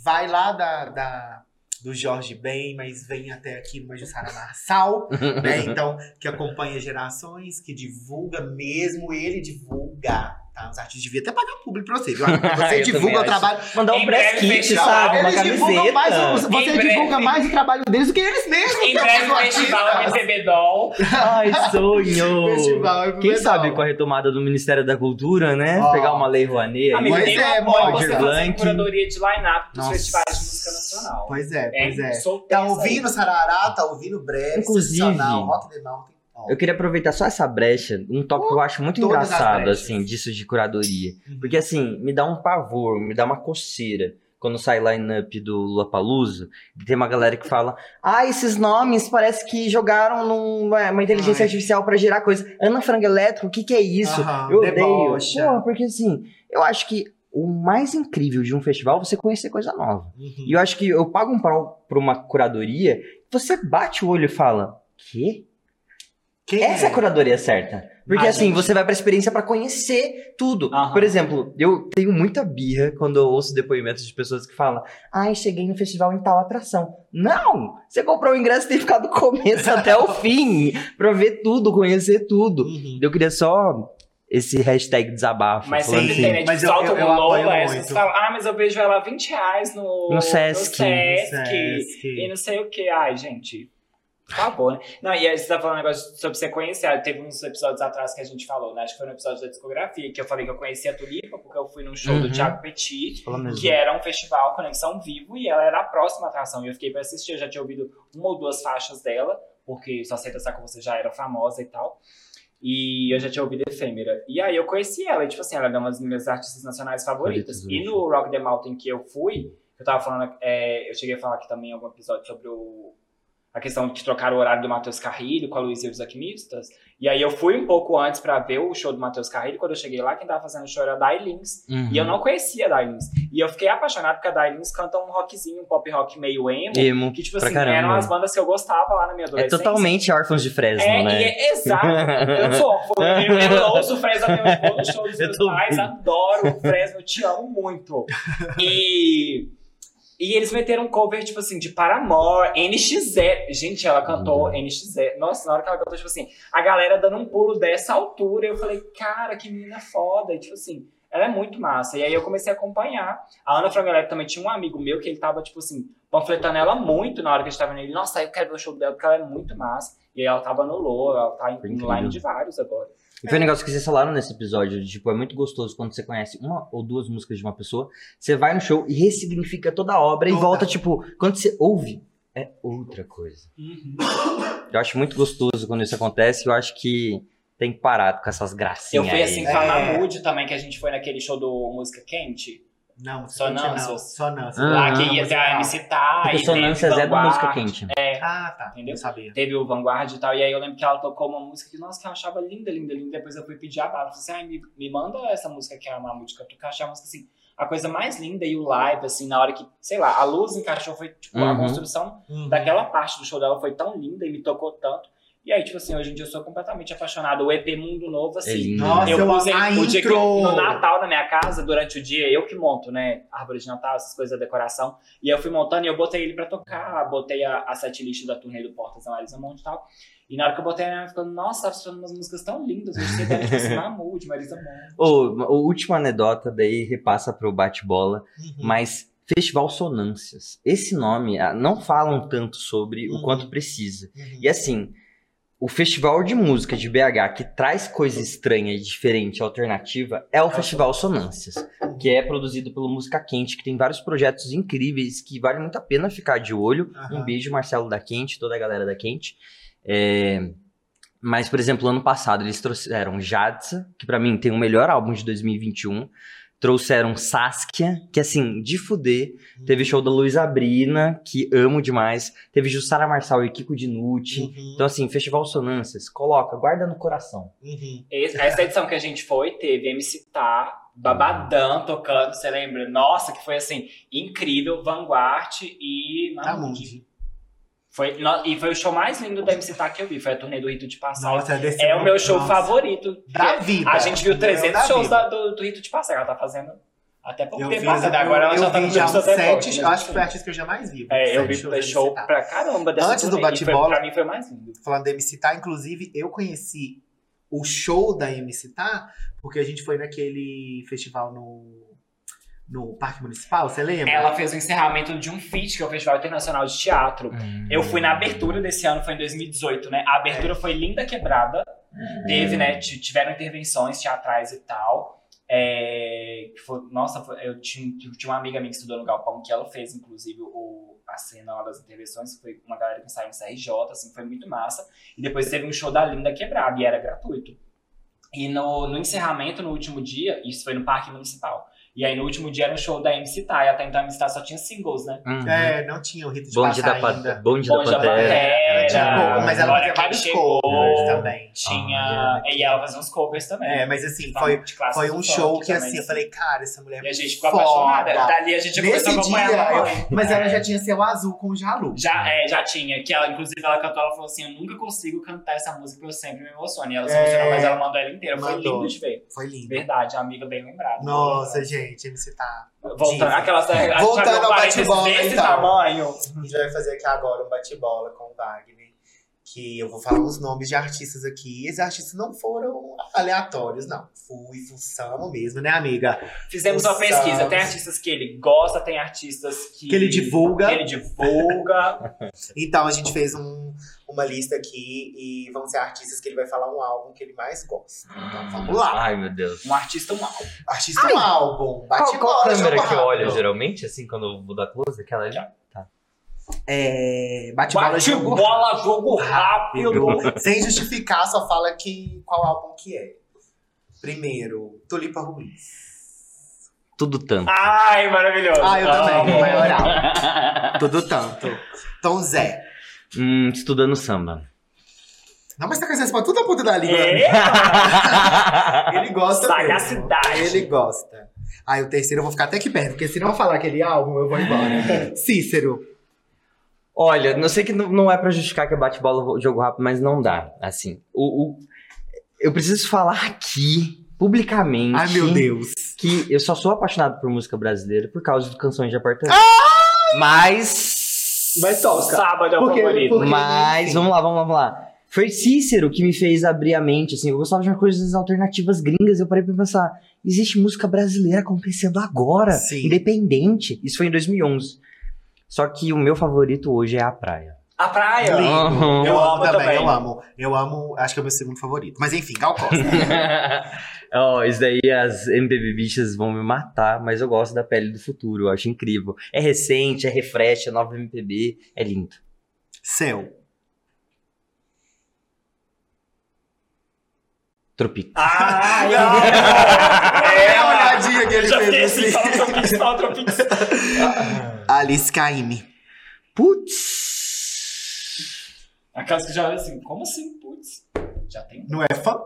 vai lá da, da- do Jorge Ben, mas vem até aqui no Majussara Marçal, né? Então, que acompanha gerações, que divulga mesmo, ele divulga. Tá? Os artistas deviam até pagar público pra você, viu? Você Eu divulga o trabalho. Mandar um press breve, kit, sabe? Uma Eles divulgam mais, o- você Em breve. divulga mais o trabalho deles do que eles mesmos. Em é breve, os festival artistas. MPB Doll. Ai, sonho! Festival, é Quem sabe com a retomada do Ministério da Cultura, né? Ó. Pegar uma lei Rouanet aí. Amigo, Pois tem é, Roger você fazer curadoria de line-up dos Nossa. festivais de música nacional. Pois é, pois é. soltei Tá ouvindo Sarará, tá ouvindo Breve, Inclusive, Rock Mountain. Ó. Eu queria aproveitar só essa brecha, um tópico que eu acho muito Todas engraçado, assim, disso de curadoria. Uhum. Porque, assim, me dá um pavor, me dá uma coceira. Quando sai line-up do Lollapalooza, e tem uma galera que fala Ah, esses nomes parece que jogaram numa uma inteligência Ai. artificial pra gerar coisa. Ana Frango Elétrico, o que que é isso? Aham, eu odeio. Pô, porque, assim, eu acho que o mais incrível de um festival é você conhecer coisa nova. Uhum. E eu acho que eu pago um pau pra uma curadoria, você bate o olho e fala, quê? Quem Essa é a curadoria certa. Porque Ah, assim, gente. você vai pra experiência pra conhecer tudo. Aham. Por exemplo, eu tenho muita birra quando eu ouço depoimentos de pessoas que falam: Ai, cheguei no festival em tal atração. Não! Você comprou o ingresso e tem que ficar do começo até o fim pra ver tudo, conhecer tudo. Uhum. Eu queria só esse hashtag desabafo. Mas falando sempre assim, tem, né? Tipo, mas eu- solta eu- eu um Lola, aí muito. você fala, ah, mas eu vejo ela 20 reais no, No Sesc. no Sesc, Sesc. e não sei o que. Ai, gente, por favor, né? Não, e aí você tá falando um negócio sobre você conhecer. Ah, Teve uns episódios atrás que a gente falou, né? Acho que foi no episódio da discografia, que eu falei que eu conhecia a Tulipa, porque eu fui num show do Uhum. Thiago Petit, que era um festival Conexão Vivo, e ela era a próxima atração. E eu fiquei pra assistir, eu já tinha ouvido uma ou duas faixas dela, porque Só Aceita Essa Com Você já era famosa e tal. E eu já tinha ouvido Efêmera. E aí eu conheci ela, e tipo assim, ela é uma das minhas artistas nacionais favoritas. E no Rock the Mountain que eu fui, eu tava falando, é, eu cheguei a falar aqui também em algum episódio sobre o a questão de trocar o horário do Matheus Carrilho com a Luísa e os Alquimistas. E aí eu fui um pouco antes pra ver o show do Matheus Carrilho. Quando eu cheguei lá, quem tava fazendo o show era a Dailins. Uhum. E eu não conhecia a Dailins. E eu fiquei apaixonado porque a Dailins canta um rockzinho, um pop rock meio emo. Emo. Que, tipo assim, caramba. eram as bandas que eu gostava lá na minha É adolescência. totalmente órfãos de Fresno, É, né? é- exato. Eu sou órfão. Eu, eu ouço o Fresno hoje. Vou no show dos Eu meus pais, adoro o Fresno, eu te amo muito. E, e eles meteram um cover, tipo assim, de Paramore, NX0. Gente, ela cantou Uhum. NX0. Nossa, na hora que ela cantou, tipo assim, a galera dando um pulo dessa altura. Eu falei, cara, que menina foda. E, tipo assim, ela é muito massa. E aí eu comecei a acompanhar. A Ana Frangalec também tinha um amigo meu que ele tava, tipo assim, panfletando ela muito na hora que a gente tava nele. Nossa, eu quero ver o show dela porque ela é muito massa. E aí ela tava no Low, ela tá em, line de vários agora. E foi um negócio que vocês falaram nesse episódio, de, tipo, é muito gostoso quando você conhece uma ou duas músicas de uma pessoa, você vai no show e ressignifica toda a obra e Toda. volta, tipo, quando você ouve, é outra coisa. Eu acho muito gostoso quando isso acontece, eu acho que tem que parar com essas Eu gracinhas fui aí. assim com a É. Mahmood também, que a gente foi naquele show do Música Quente. Não, Sonâncias. não. Sonâncias. Ah, lá ah, que ia ter a MC Tá, Porque e Sonâncias é da música quente. Ah, tá. Entendeu? Não sabia. Teve o Vanguard e tal, e aí eu lembro que ela tocou uma música que, nossa, que eu achava linda, linda, linda. Depois eu fui pedir a bala. Falei assim, ai, me, me manda essa música que a Mahmood cantou, que eu achei a música assim, a coisa mais linda. E o live, assim, na hora que, sei lá, a luz encaixou, foi tipo, a Uhum. construção Uhum. daquela parte do show dela foi tão linda e me tocou tanto. E aí, tipo assim, hoje em dia eu sou completamente apaixonado. O EP Mundo Novo, assim. Nossa, eu usei a o dia que no Natal na minha casa, durante o dia, eu que monto, né? Árvore de Natal, essas coisas da decoração. E eu fui montando e eu botei ele pra tocar, botei a, a setlist da turnê do Portas da Marisa Monte e tal. E na hora que eu botei, ela ficou, nossa, tá funcionando umas músicas tão lindas. Você deve tipo assim, Mahmood, Marisa Monte. Ô, o última anedota daí repassa pro bate-bola, Uhum. mas Festival Sonâncias. Esse nome, ah, não falam tanto sobre o Uhum. quanto precisa. Uhum. E assim, o festival de música de BH que traz coisa estranha e diferente, alternativa, é o Festival Sonâncias, que é produzido pelo Música Quente, que tem vários projetos incríveis que vale muito a pena ficar de olho. Aham. Um beijo, Marcelo da Quente, toda a galera da Quente. É, Mas, por exemplo, ano passado eles trouxeram Jadsa, que pra mim tem o melhor álbum de 2021. Trouxeram Saskia, que assim, de fuder. Teve show da Luísa Brina, que amo demais. Teve Jussara Marçal e Kiko Dinucci. Uhum. Então, assim, Festival Sonâncias, coloca, guarda no coração. Uhum. Essa edição que a gente foi, teve MC Tá, Babadão tocando, você lembra? Nossa, que foi assim, incrível, Vanguard e Tá muito. Foi, e foi o show mais lindo da MC Tá que eu vi, foi a turnê do Rito de Passagem. Nossa, desse é o meu show nossa. favorito. Da vida. A gente viu Meu 300 da shows da- do, do Rito de Passagem, ela tá fazendo até pouco tempo agora ela eu, já tá no já show uns sete, forte, eu acho que foi a artista que eu jamais vi. É, eu vi show Tá. pra caramba dessa Antes do turnê, foi- bate-bola- Pra mim foi mais lindo. Falando da MC Tá, inclusive, eu conheci o show da MC Tá, porque a gente foi naquele festival no, no Parque Municipal, você lembra? Ela fez o encerramento de um FIT, que é o Festival Internacional de Teatro. Eu fui na abertura desse ano, foi em 2018, né? A abertura foi linda quebrada. Teve, né? Tiveram intervenções teatrais e tal. É, foi- nossa, foi- eu tinha, eu tinha uma amiga minha que estudou no Galpão, que ela fez, inclusive, o, a cena lá das intervenções. Foi uma galera que saiu no CRJ, assim, foi muito massa. E depois teve um show da Linda Quebrada, e era gratuito. E no, no encerramento, no último dia, isso foi no Parque Municipal. E aí no último dia era um show da MC e até então a MC Tá só tinha singles, né? Uhum. É, não tinha o rito de Bonde da, passar pa- ainda. Bonde da Bonde da Pantera. Pantera. Tinha cover, mas ela fazia vários chegou. covers também. Tinha. Ah, e ela fazia uns covers também. É, mas assim, foi, De clássicos foi do um show que também, assim, eu assim. falei, cara, essa mulher é E a muito gente ficou foda. apaixonada. Dali a gente já Nesse começou a acompanhar ela. eu- mas ela É. já tinha seu azul com o Jalu. Já, é, já tinha, que ela, inclusive, ela cantou, ela falou assim: Eu nunca consigo cantar essa música porque eu sempre me emociono. E ela se É. emocionou, mas ela mandou ela inteira. Foi lindo de ver. Foi lindo. Verdade, amiga bem lembrada. Nossa, gente, MC tá. Voltando, aquelas. Voltando ao bate-bola, desse então. tamanho. A gente vai fazer aqui agora um bate-bola com o Wagner. Que eu vou falar uns nomes de artistas aqui. Esses artistas não foram aleatórios, não. Fui, fuçamos mesmo, né, amiga? Fizemos uma Nossa. pesquisa. Tem artistas que ele gosta, tem artistas que. Que ele divulga. Que ele divulga. Então a gente fez um- uma lista aqui e vão ser artistas que ele vai falar um álbum que ele mais gosta. Então vamos lá. Ai, meu Deus. um artista, um álbum. Artista um álbum. Qual, Bate qual bola, câmera que olha, geralmente, assim, quando eu vou dar close? Aquela ali? É. Bate bola, Bate jogo bola, jogo rápido. Sem justificar, só fala que qual álbum que é. Primeiro, Tulipa Ruiz. Tudo tanto. Ai, maravilhoso. Ah, eu também, Amo. maioral. Tudo tanto. Tom Zé. Hum, estudando samba. Não, mas tá com essa tudo a ponta da língua. É, Ele gosta Sagacidade. mesmo. Ele gosta. Aí o terceiro eu vou ficar até aqui perto, porque se não falar aquele álbum, eu vou embora. Cícero. Olha, não sei que não- não é pra justificar que é bate-bola jogo rápido, mas não dá. Assim, o, o- eu preciso falar aqui, publicamente, Ai, meu Deus. que eu só sou apaixonado por música brasileira por causa de canções de apartamento. Mas. Mas toca. Sábado é o Por quê? favorito. Por quê? Mas, vamos lá, vamos lá, vamos lá. Foi Cícero que me fez abrir a mente, assim, eu gostava de coisas alternativas gringas, eu parei pra pensar, existe música brasileira acontecendo agora, Sim. independente. Isso foi em 2011. Só que o meu favorito hoje é a praia. A praia. Lindo. Uhum. Eu, Eu amo amo também, também. eu amo. Eu amo, acho que é o meu segundo favorito. Mas enfim, Gal Costa. Ó, isso daí as MPB bichas vão me matar, mas eu gosto da pele do futuro, eu acho incrível. É recente, é refresh, é nova MPB, é lindo. Céu. Tropico. Ah, eu É a olhadinha que ele Já fez assim, fala Tropix, fala Tropix. Alice Caymmi. Putz! Aquelas que já olham assim, como assim, putz? Já tem. Não é fã?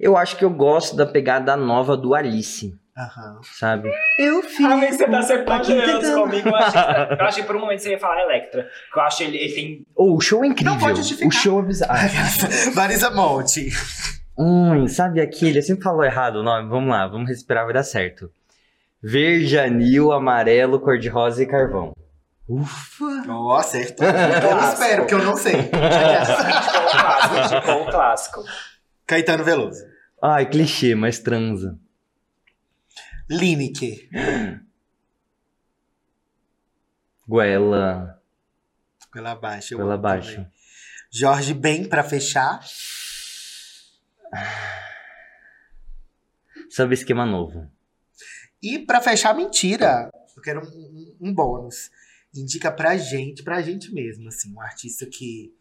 Eu acho que eu gosto da pegada nova do Alice, Aham. sabe? Eu fiz. Ah, você tá generoso tentando- comigo. Eu achei, eu achei por um momento que você ia falar Electra. Que eu acho ele, ele tem. Oh, o show é incrível. Não pode justificar. O show é bizarro. Marisa Monte. Hum, sabe aquele? Eu sempre falo errado o nome. Vamos lá, vamos respirar, vai dar certo. Verde, anil, amarelo, cor-de-rosa e carvão. Ufa! Ó, acertou. Eu Clássico. espero, porque eu não sei. Indicou o clássico. Caetano Veloso. Ai, clichê, mas transa. Lineker. Goela, Pela baixa. eu pela amo baixo. também. Jorge Ben, pra fechar. Sabe esquema novo. E pra fechar, mentira. Eu quero um, um- um bônus. Indica pra gente, pra gente mesmo, assim, um artista que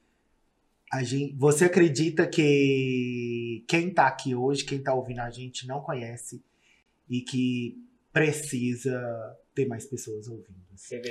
a gente, você acredita que quem tá aqui hoje, quem tá ouvindo a gente não conhece e que precisa ter mais pessoas ouvindo,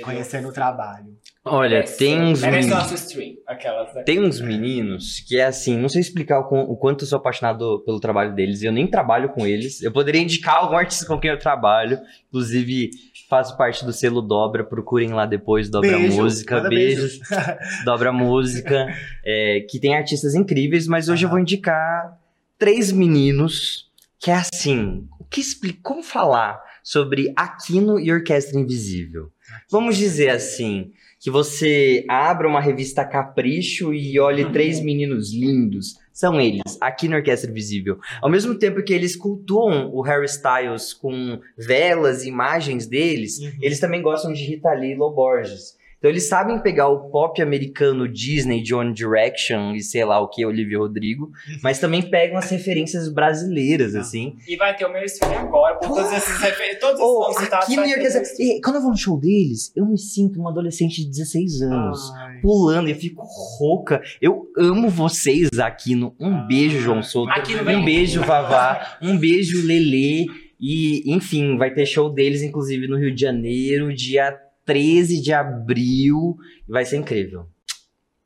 conhecendo o trabalho. Olha, tem uns Merece meninos. nosso stream. Aquelas. né? Tem uns meninos que é assim, não sei explicar o, o quanto eu sou apaixonado pelo trabalho deles. Eu nem trabalho com eles. Eu poderia indicar algum artista com quem eu trabalho. Inclusive, faço parte do selo Dobra. Procurem lá depois, Dobra Beijo, Música. Beijos. Dobra Música. é, que tem artistas incríveis, mas hoje eu vou indicar três meninos que é assim. O que explica? Como falar sobre Aquino e Orquestra Invisível? Vamos dizer assim que você abra uma revista Capricho e olhe três meninos lindos. São eles, aqui na Orquestra Visível. Ao mesmo tempo que eles cultuam o Harry Styles com velas e imagens deles, Uhum. eles também gostam de Rita Lee e Lo Borges. Então eles sabem pegar o pop americano Disney, de One Direction e sei lá o que, Olivia Rodrigo, mas também pegam as referências brasileiras, assim. E vai ter o meu stream agora, por todos esses refer- todos esses Oh, nomes citados. aqui vai ter quando eu vou no show deles, eu me sinto uma adolescente de 16 anos Ai. pulando e eu fico rouca. Eu amo vocês, Aquino. Um beijo, João Souto. Aquino um beijo, Vavá. Um beijo, Lelê. E, enfim, vai ter show deles, inclusive, no Rio de Janeiro, dia 13 de abril. Vai ser incrível.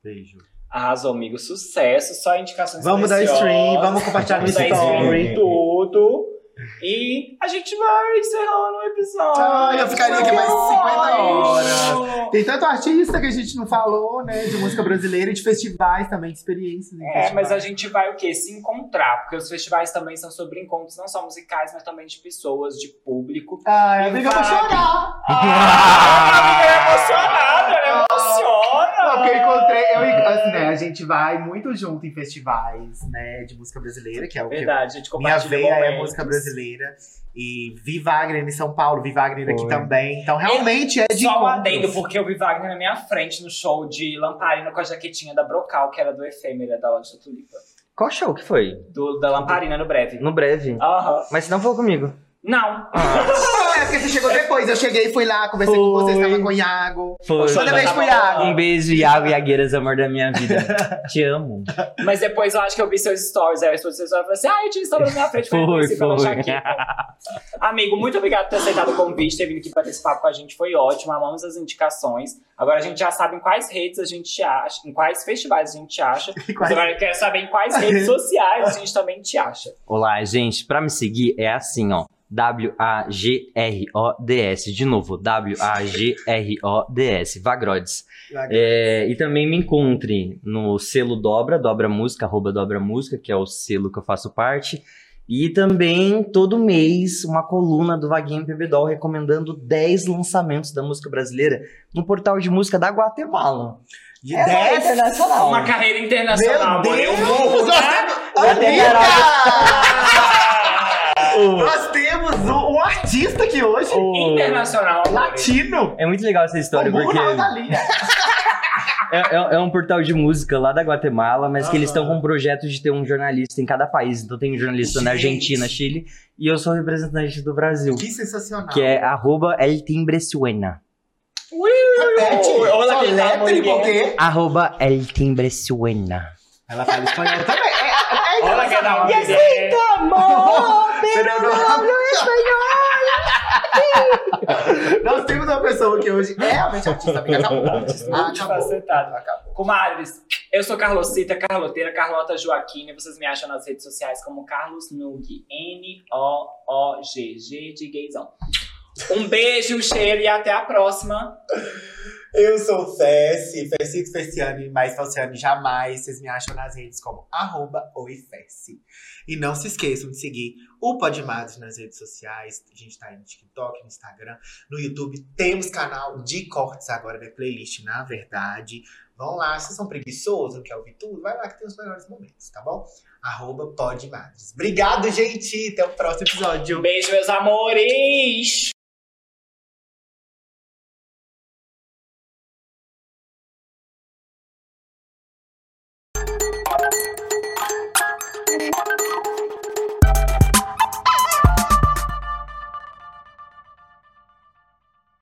Beijo. Arrasou, amigo. Sucesso. Só indicações Vamos dar stream, vamos compartilhar no story. stream, tudo. E a gente vai encerrando o episódio. Ai, eu ficaria aqui mais 50 horas. Tem tanto artista que a gente não falou, né? De música brasileira e de festivais também, de experiências. É, festivais. mas a gente vai o quê? Se encontrar. Porque os festivais também são sobre encontros, não só musicais, mas também de pessoas, de público. Ai, amiga, eu vou chorar. Ah, amiga, é emocionada, ela emociona. Não, porque eu encontrei, eu, assim, né, a gente vai muito junto em festivais, né, de música brasileira, que é o que Verdade, a gente minha compartilha veia é música brasileira. E vi Wagner em São Paulo, vi Wagner aqui Foi. também. Então, realmente é de Só um encontros. adendo, porque eu vi Wagner na minha frente no show de Lamparina com a jaquetinha da Brocal, que era do Efêmera, da loja da Tulipa. Qual show que foi? Do, da Lamparina no breve. No breve. Aham. Mas você não falou comigo. Não. Ah, é porque você chegou depois eu cheguei e fui lá, conversei com vocês, Foi. tava com o Iago. Foi. Manda beijo pro Iago. Um beijo, Iago e Agueiras, amor da minha vida. Te amo. Mas depois eu acho que eu vi seus stories. Aí as pessoas falaram assim: ah, eu tinha stories na minha frente. Foi, foi. Jaqueta. Amigo, muito obrigado por ter aceitado o convite, ter vindo aqui bater esse papo com a gente. Foi ótimo, amamos as indicações. Agora a gente já sabe em quais redes a gente acha, em quais festivais a gente acha. Mas agora eu quero saber em quais redes sociais a gente também te acha. Olá, gente. Pra me seguir é assim, ó. W-A-G-R-O-D-S. De novo, W-A-G-R-O-D-S. Vagrodes. É, e também me encontre no selo Dobra, Dobra Música, arroba Dobra Música, que é o selo que eu faço parte. E também, todo mês, uma coluna do Vaguinho Bebedol recomendando 10 lançamentos da música brasileira no portal de música da Guatemala. De É 10 internacional. Uma carreira internacional, Meu amor. Eu Deus! morro, Nós tá? temos... Nós temos um, um artista aqui hoje, oh. Internacional, latino. É muito legal essa história, O burro porque na é, é- é um portal de música lá da Guatemala, mas que eles estão com um projeto de ter um jornalista em cada país. Então tem um jornalista na Gente. Argentina, Chile, e eu sou representante do Brasil. Que sensacional. Que é arroba El Timbre Suena. Repete. Letra e muito porque Arroba El Timbre Suena. ela fala espanhol também. É, é, é dá uma internacional. ideia. Amor, pero no hablo Nós temos uma pessoa que hoje é realmente artista, amiga. Acabou. Ah, acabou. Multifacetado. Acabou. Comadres, eu sou Carlosita, Carloteira, Carlota Joaquina. Vocês me acham nas redes sociais como Carlos Nug. N-O-O-G. G de gaysão. Um beijo, um cheiro e até a próxima. Eu sou Fessi, Fessito Fessiane, mais Falciane jamais. Vocês me acham nas redes como arroba oifessi. E não se esqueçam de seguir o Podmados nas redes sociais. A gente tá aí no TikTok, no Instagram, no YouTube. Temos canal de cortes agora da playlist, na verdade. Vão lá, vocês são preguiçosos, não quer ouvir tudo, vai lá que tem os melhores momentos, tá bom? Arroba Podmadres. Obrigado, gente. Até o próximo episódio. Beijo, meus amores!